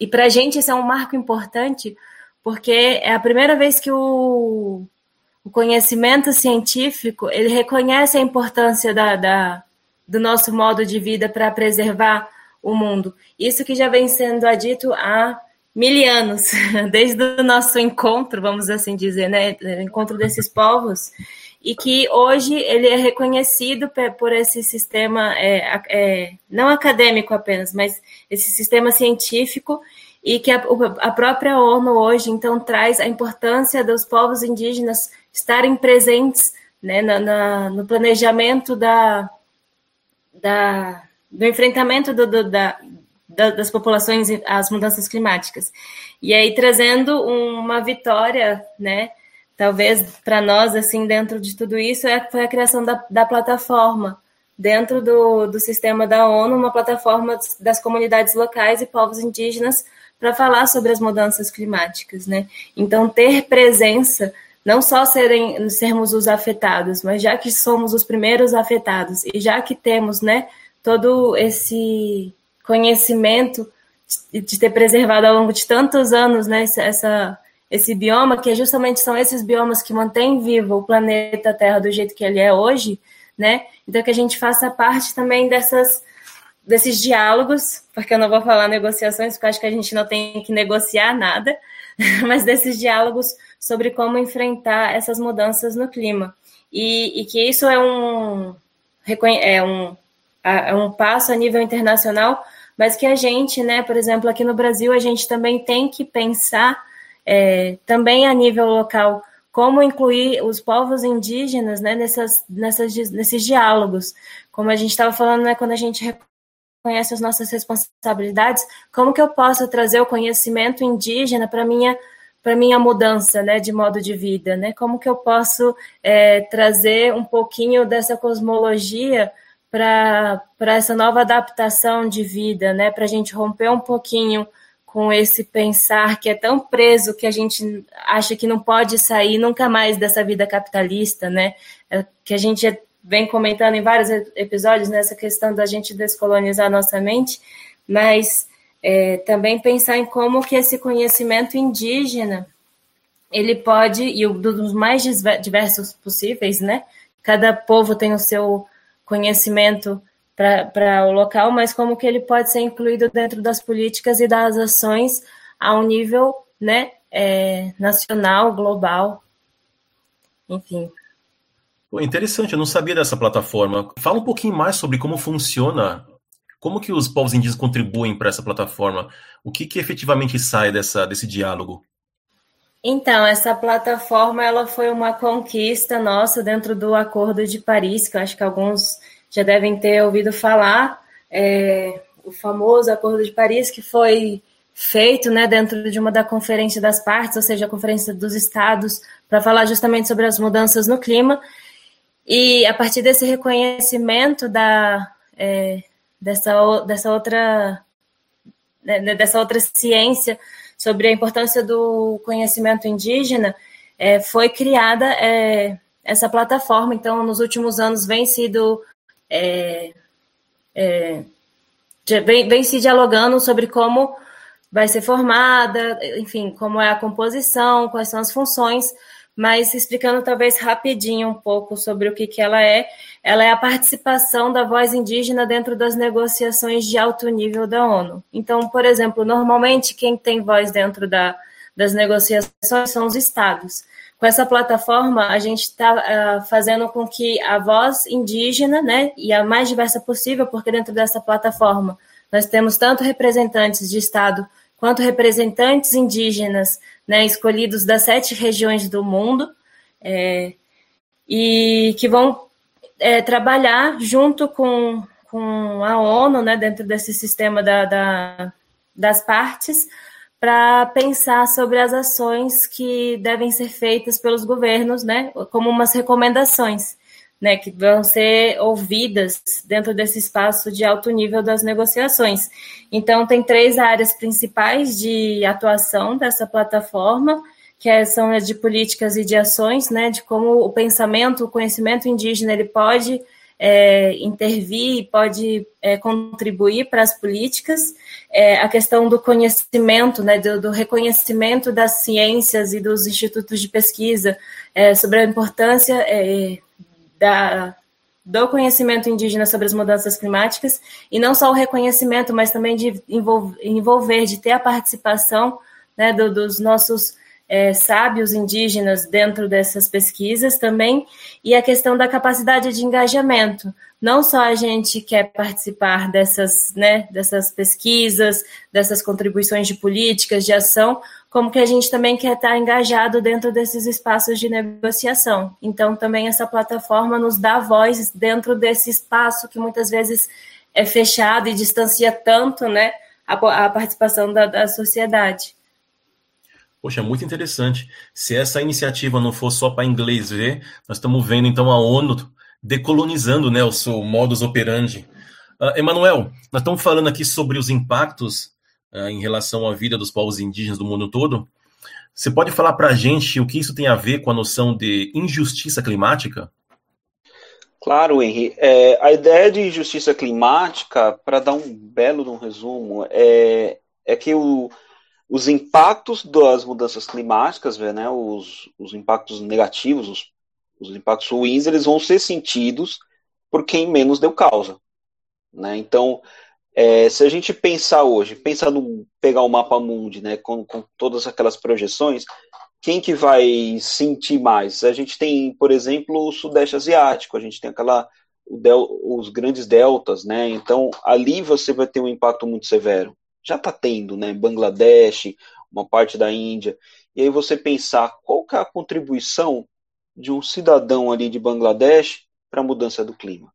e para a gente isso é um marco importante, porque é a primeira vez que o, o conhecimento científico ele reconhece a importância da, da do nosso modo de vida para preservar o mundo. Isso que já vem sendo dito há mil anos, desde o nosso encontro, vamos assim dizer, né, encontro desses povos, e que hoje ele é reconhecido por esse sistema, é, é, não acadêmico apenas, mas esse sistema científico, e que a, a própria ONU hoje, então, traz a importância dos povos indígenas estarem presentes né, na, na, no planejamento da, da, do enfrentamento do, do, da, das populações às mudanças climáticas. E aí trazendo uma vitória, né, talvez para nós, assim, dentro de tudo isso, é, foi a criação da, da plataforma, dentro do, do sistema da ONU, uma plataforma das comunidades locais e povos indígenas para falar sobre as mudanças climáticas, né? Então, ter presença, não só serem, sermos os afetados, mas já que somos os primeiros afetados e já que temos, né, todo esse conhecimento de ter preservado ao longo de tantos anos, né, essa esse bioma, que justamente são esses biomas que mantêm vivo o planeta Terra do jeito que ele é hoje, né? Então que a gente faça parte também dessas desses diálogos, porque eu não vou falar negociações, porque acho que a gente não tem que negociar nada, mas desses diálogos sobre como enfrentar essas mudanças no clima. E, e que isso é um, é, um, é um passo a nível internacional, mas que a gente, né, por exemplo, aqui no Brasil, a gente também tem que pensar é, também a nível local como incluir os povos indígenas né, nessas, nessas, nesses diálogos. Como a gente estava falando, né, quando a gente reconhece as nossas responsabilidades, como que eu posso trazer o conhecimento indígena para minha para minha mudança, né, de modo de vida, né? Como que eu posso é, trazer um pouquinho dessa cosmologia para essa nova adaptação de vida, né? Para a gente romper um pouquinho com esse pensar que é tão preso que a gente acha que não pode sair nunca mais dessa vida capitalista, né? É, que a gente vem comentando em vários episódios nessa questão da gente descolonizar nossa mente, mas é, também pensar em como que esse conhecimento indígena ele pode e dos mais diversos possíveis, né? Cada povo tem o seu conhecimento para o local, mas como que ele pode ser incluído dentro das políticas e das ações a um nível né, é, nacional, global, enfim. Pô, interessante, eu não sabia dessa plataforma. Fala um pouquinho mais sobre como funciona, como que os povos indígenas contribuem para essa plataforma, o que, que efetivamente sai dessa, desse diálogo? Então, essa plataforma ela foi uma conquista nossa dentro do Acordo de Paris, que eu acho que alguns já devem ter ouvido falar, é, o famoso Acordo de Paris, que foi feito né, dentro de uma da Conferência das Partes, ou seja, a Conferência dos Estados, para falar justamente sobre as mudanças no clima. E a partir desse reconhecimento da, é, dessa, dessa, outra, né, né, dessa outra ciência sobre a importância do conhecimento indígena, é, foi criada é, essa plataforma. Então, nos últimos anos, vem sido é, é, vem, vem se dialogando sobre como vai ser formada, enfim, como é a composição, quais são as funções, mas explicando talvez rapidinho um pouco sobre o que, que ela é. Ela é a participação da voz indígena dentro das negociações de alto nível da ONU. Então, por exemplo, normalmente quem tem voz dentro da, das negociações são os estados. Com essa plataforma, a gente está uh, ah, fazendo com que a voz indígena, né, e a mais diversa possível, porque dentro dessa plataforma nós temos tanto representantes de Estado quanto representantes indígenas, né, escolhidos das sete regiões do mundo, é, e que vão é, trabalhar junto com, com a ONU, né, dentro desse sistema da, da das partes, para pensar sobre as ações que devem ser feitas pelos governos, né, como umas recomendações, né, que vão ser ouvidas dentro desse espaço de alto nível das negociações. Então, tem três áreas principais de atuação dessa plataforma, que é, são as de políticas e de ações, né, de como o pensamento, o conhecimento indígena, ele pode é, intervir e pode é, contribuir para as políticas. É, a questão do conhecimento, né, do, do, reconhecimento das ciências e dos institutos de pesquisa é, sobre a importância é, da, do conhecimento indígena sobre as mudanças climáticas, e não só o reconhecimento, mas também de envolver, de ter a participação né, do, dos nossos é, sábios indígenas dentro dessas pesquisas também, e a questão da capacidade de engajamento. Não só a gente quer participar dessas, né, dessas pesquisas, dessas contribuições de políticas, de ação, como que a gente também quer estar engajado dentro desses espaços de negociação. Então, também essa plataforma nos dá voz dentro desse espaço que muitas vezes é fechado e distancia tanto né, a, a participação da, da sociedade. Poxa, muito interessante. Se essa iniciativa não for só para inglês ver, nós estamos vendo então a ONU decolonizando né, o seu modus operandi. Uh, Emanuel, nós estamos falando aqui sobre os impactos uh, em relação à vida dos povos indígenas do mundo todo. Você pode falar para a gente o que isso tem a ver com a noção de injustiça climática? Claro, Henri. É, a ideia de injustiça climática, para dar um belo um resumo, é, é que o, os impactos das mudanças climáticas, né, os, os impactos negativos, os, os impactos ruins, eles vão ser sentidos por quem menos deu causa. Né? Então, é, se a gente pensar hoje, pensa no pegar o mapa mundi, né, com, com todas aquelas projeções, quem que vai sentir mais? A gente tem, por exemplo, o Sudeste Asiático, a gente tem aquela os grandes deltas, né? Então ali você vai ter um impacto muito severo. Já está tendo, né? Bangladesh, uma parte da Índia. E aí você pensar qual que é a contribuição de um cidadão ali de Bangladesh para a mudança do clima,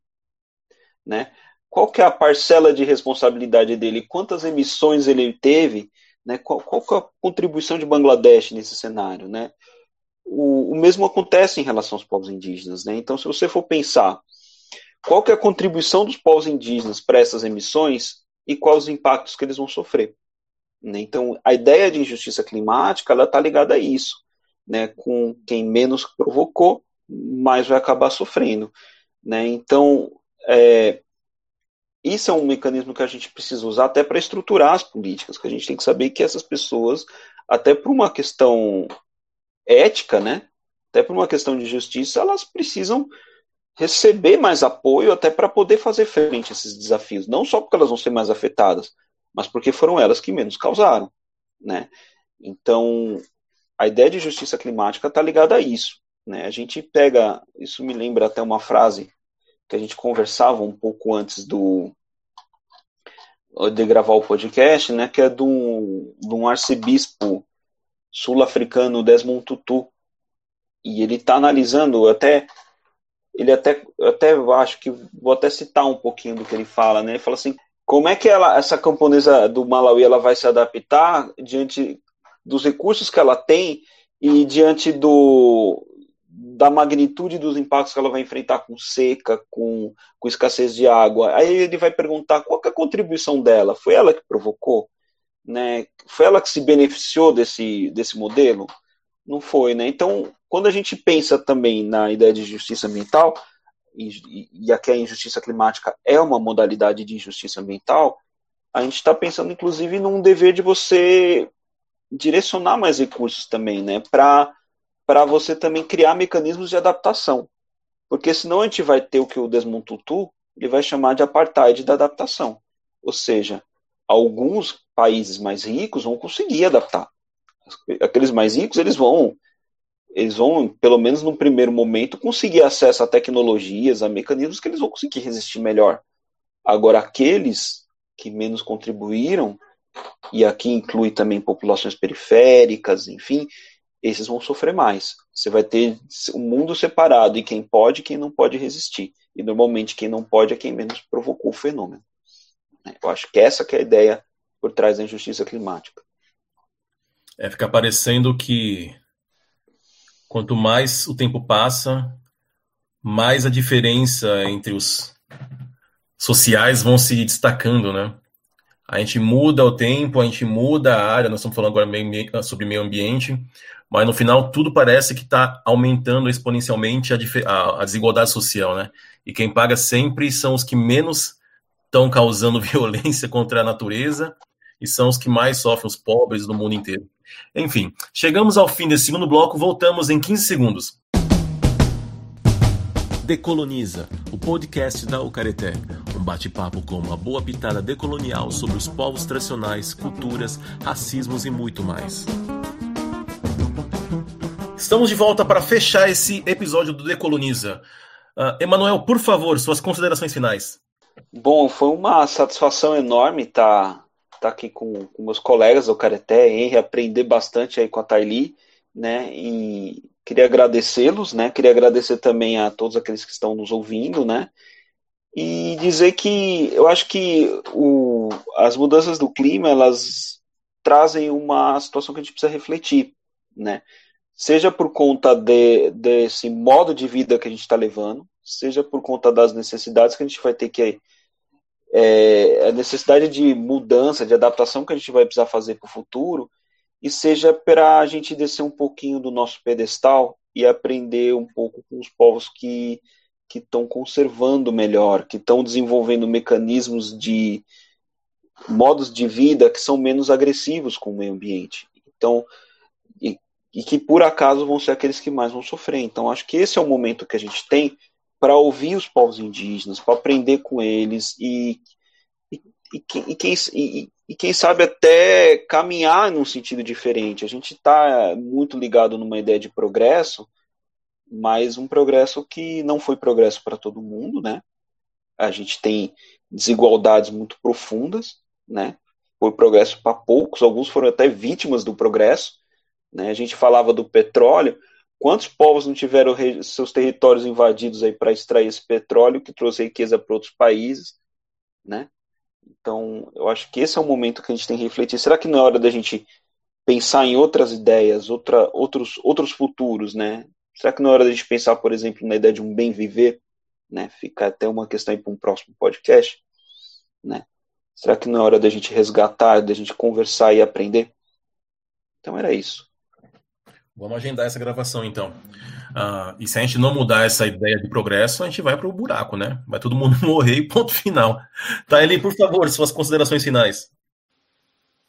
né? Qual que é a parcela de responsabilidade dele? Quantas emissões ele teve? Né? Qual, qual que é a contribuição de Bangladesh nesse cenário, né? O, o mesmo acontece em relação aos povos indígenas, né? Então, se você for pensar qual que é a contribuição dos povos indígenas para essas emissões e quais os impactos que eles vão sofrer. Né? Então, a ideia de injustiça climática ela está ligada a isso, né? Com quem menos provocou, mais vai acabar sofrendo, né? Então, é, isso é um mecanismo que a gente precisa usar até para estruturar as políticas, que a gente tem que saber que essas pessoas, até por uma questão ética, né? Até por uma questão de justiça, elas precisam receber mais apoio até para poder fazer frente a esses desafios. Não só porque elas vão ser mais afetadas, mas porque foram elas que menos causaram. Né? Então, a ideia de justiça climática está ligada a isso. Né? A gente pega, isso me lembra até uma frase que a gente conversava um pouco antes do de gravar o podcast, né, que é um, de um arcebispo sul-africano, Desmond Tutu, e ele está analisando até ele até, até acho que vou até citar um pouquinho do que ele fala, né? Ele fala assim, como é que ela, essa camponesa do Malawi ela vai se adaptar diante dos recursos que ela tem e diante do, da magnitude dos impactos que ela vai enfrentar com seca, com, com escassez de água. Aí ele vai perguntar qual é a contribuição dela? Foi ela que provocou? Né? Foi ela que se beneficiou desse, desse modelo? Não foi, né? Então, quando a gente pensa também na ideia de justiça ambiental, e, aqui a injustiça climática é uma modalidade de injustiça ambiental, a gente está pensando inclusive num dever de você direcionar mais recursos também, né? Para você também criar mecanismos de adaptação. Porque senão a gente vai ter o que o Desmond Tutu ele vai chamar de apartheid da adaptação. Ou seja, alguns países mais ricos vão conseguir adaptar aqueles mais ricos, eles vão, eles vão, pelo menos no primeiro momento, conseguir acesso a tecnologias, a mecanismos que eles vão conseguir resistir melhor. Agora, aqueles que menos contribuíram, e aqui inclui também populações periféricas, enfim, esses vão sofrer mais. Você vai ter um mundo separado e quem pode e quem não pode resistir. E normalmente quem não pode é quem menos provocou o fenômeno. Eu acho que essa que é a ideia por trás da injustiça climática. É, fica parecendo que quanto mais o tempo passa, mais a diferença entre os sociais vão se destacando, né? A gente muda o tempo, a gente muda a área, nós estamos falando agora sobre meio ambiente, mas no final tudo parece que está aumentando exponencialmente a, a, a, desigualdade social, né? E quem paga sempre são os que menos estão causando violência contra a natureza e são os que mais sofrem, os pobres do mundo inteiro. Enfim, chegamos ao fim desse segundo bloco, voltamos em 15 segundos. Decoloniza, o podcast da Ucareté. Um bate-papo com uma boa pitada decolonial sobre os povos tradicionais, culturas, racismos e muito mais. Estamos de volta para fechar esse episódio do Decoloniza. Uh, Emanuel, por favor, suas considerações finais. Bom, foi uma satisfação enorme estar estar tá aqui com, com, meus colegas do Careté, Henry, aprender bastante aí com a Thaili, né? E queria agradecê-los, né? Queria agradecer também a todos aqueles que estão nos ouvindo, né? E dizer que eu acho que o, as mudanças do clima, elas trazem uma situação que a gente precisa refletir, né? Seja por conta de, desse modo de vida que a gente está levando, seja por conta das necessidades que a gente vai ter que é, a necessidade de mudança, de adaptação que a gente vai precisar fazer para o futuro, e seja para a gente descer um pouquinho do nosso pedestal e aprender um pouco com os povos que que estão conservando melhor, que estão desenvolvendo mecanismos de modos de vida que são menos agressivos com o meio ambiente. Então, e, e que por acaso vão ser aqueles que mais vão sofrer. Então, acho que esse é o momento que a gente tem para ouvir os povos indígenas, para aprender com eles e, e, e, e, e quem sabe até caminhar num sentido diferente. A gente está muito ligado numa ideia de progresso, mas um progresso que não foi progresso para todo mundo, né? A gente tem desigualdades muito profundas, né? Foi progresso para poucos, alguns foram até vítimas do progresso, né? A gente falava do petróleo, quantos povos não tiveram seus territórios invadidos aí para extrair esse petróleo que trouxe riqueza para outros países, né? Então, eu acho que esse é o momento que a gente tem que refletir. Será que não é hora da gente pensar em outras ideias, outra, outros, outros futuros, né? Será que não é hora da gente pensar, por exemplo, na ideia de um bem viver, né? Fica até uma questão para um próximo podcast, né? Será que não é hora da gente resgatar, da gente conversar e aprender? Então era isso. Vamos agendar essa gravação então. Uh, e se a gente não mudar essa ideia de progresso, a gente vai para o buraco, né? Vai todo mundo morrer e ponto final. Taeli, por favor, suas considerações finais.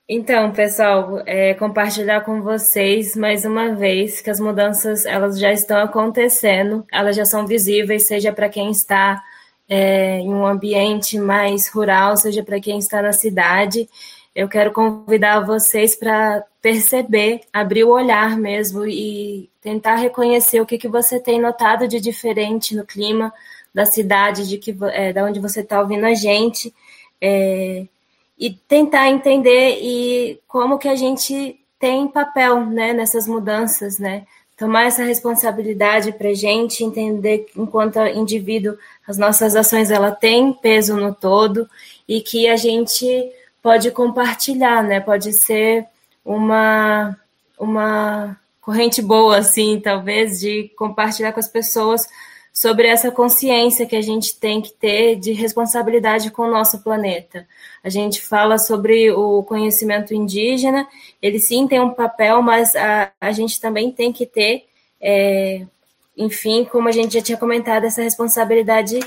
Então, pessoal, é, compartilhar com vocês mais uma vez que as mudanças elas já estão acontecendo, elas já são visíveis, seja para quem está é, em um ambiente mais rural, seja para quem está na cidade. Eu quero convidar vocês para perceber, abrir o olhar mesmo e tentar reconhecer o que, que você tem notado de diferente no clima da cidade, de que é, da onde você está ouvindo a gente. É, e tentar entender e como que a gente tem papel né, nessas mudanças, né? Tomar essa responsabilidade para a gente, entender enquanto indivíduo as nossas ações ela tem peso no todo e que a gente pode compartilhar, né? Pode ser uma uma corrente boa, assim, talvez, de compartilhar com as pessoas sobre essa consciência que a gente tem que ter de responsabilidade com o nosso planeta. A gente fala sobre o conhecimento indígena, ele sim tem um papel, mas a, a gente também tem que ter, é, enfim, como a gente já tinha comentado, essa responsabilidade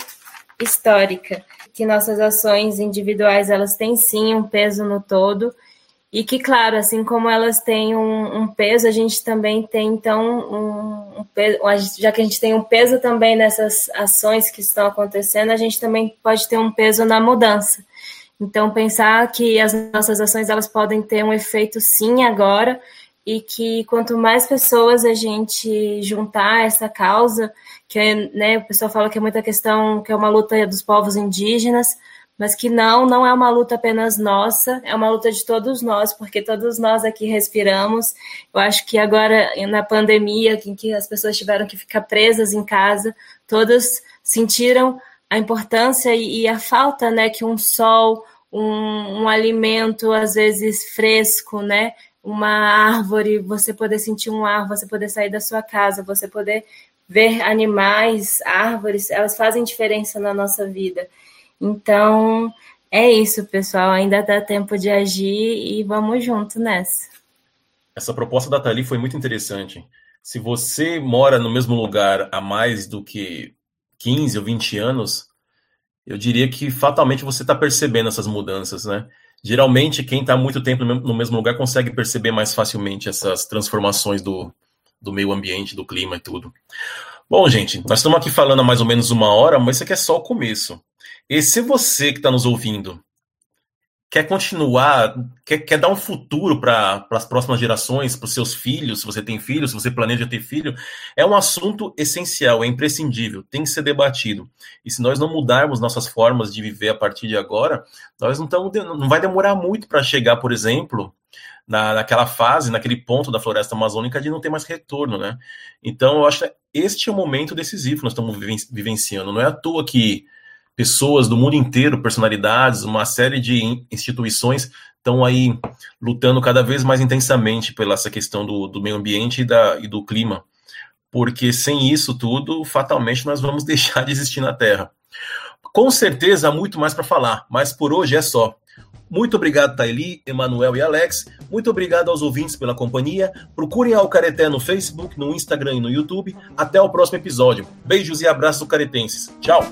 histórica, que nossas ações individuais elas têm sim um peso no todo e que, claro, assim como elas têm um, um peso, a gente também tem, então, um, um, peso, já que a gente tem um peso também nessas ações que estão acontecendo, a gente também pode ter um peso na mudança. Então, pensar que as nossas ações elas podem ter um efeito sim agora e que quanto mais pessoas a gente juntar essa causa, que né, o pessoal fala que é muita questão, que é uma luta dos povos indígenas, mas que não, não é uma luta apenas nossa, é uma luta de todos nós, porque todos nós aqui respiramos. Eu acho que agora, na pandemia, em que as pessoas tiveram que ficar presas em casa, todas sentiram a importância e a falta, né, que um sol, um, um alimento, às vezes fresco, né, uma árvore, você poder sentir um ar, você poder sair da sua casa, você poder ver animais, árvores, elas fazem diferença na nossa vida. Então, é isso, pessoal. Ainda dá tempo de agir e vamos junto nessa. Essa proposta da Tali foi muito interessante. Se você mora no mesmo lugar há mais do que 15 ou 20 anos, eu diria que fatalmente você está percebendo essas mudanças, né? Geralmente, quem está muito tempo no mesmo lugar consegue perceber mais facilmente essas transformações do, do meio ambiente, do clima e tudo. Bom, gente, nós estamos aqui falando há mais ou menos uma hora, mas isso aqui é só o começo. E se você que está nos ouvindo quer continuar, quer, quer dar um futuro para as próximas gerações, para os seus filhos, se você tem filhos, se você planeja ter filho, é um assunto essencial, é imprescindível, tem que ser debatido. E se nós não mudarmos nossas formas de viver a partir de agora, nós não, tamo, não vai demorar muito para chegar, por exemplo, na, naquela fase, naquele ponto da floresta amazônica de não ter mais retorno, né? Então, eu acho que este é o momento decisivo que nós estamos vivenciando. Não é à toa que pessoas do mundo inteiro, personalidades, uma série de instituições estão aí lutando cada vez mais intensamente pela essa questão do, do meio ambiente e, da, e do clima. Porque sem isso tudo, fatalmente nós vamos deixar de existir na Terra. Com certeza há muito mais para falar, mas por hoje é só. Muito obrigado, Taili, Emanuel e Alex. Muito obrigado aos ouvintes pela companhia. Procurem a Careté no Facebook, no Instagram e no YouTube. Até o próximo episódio. Beijos e abraços caretenses. Tchau!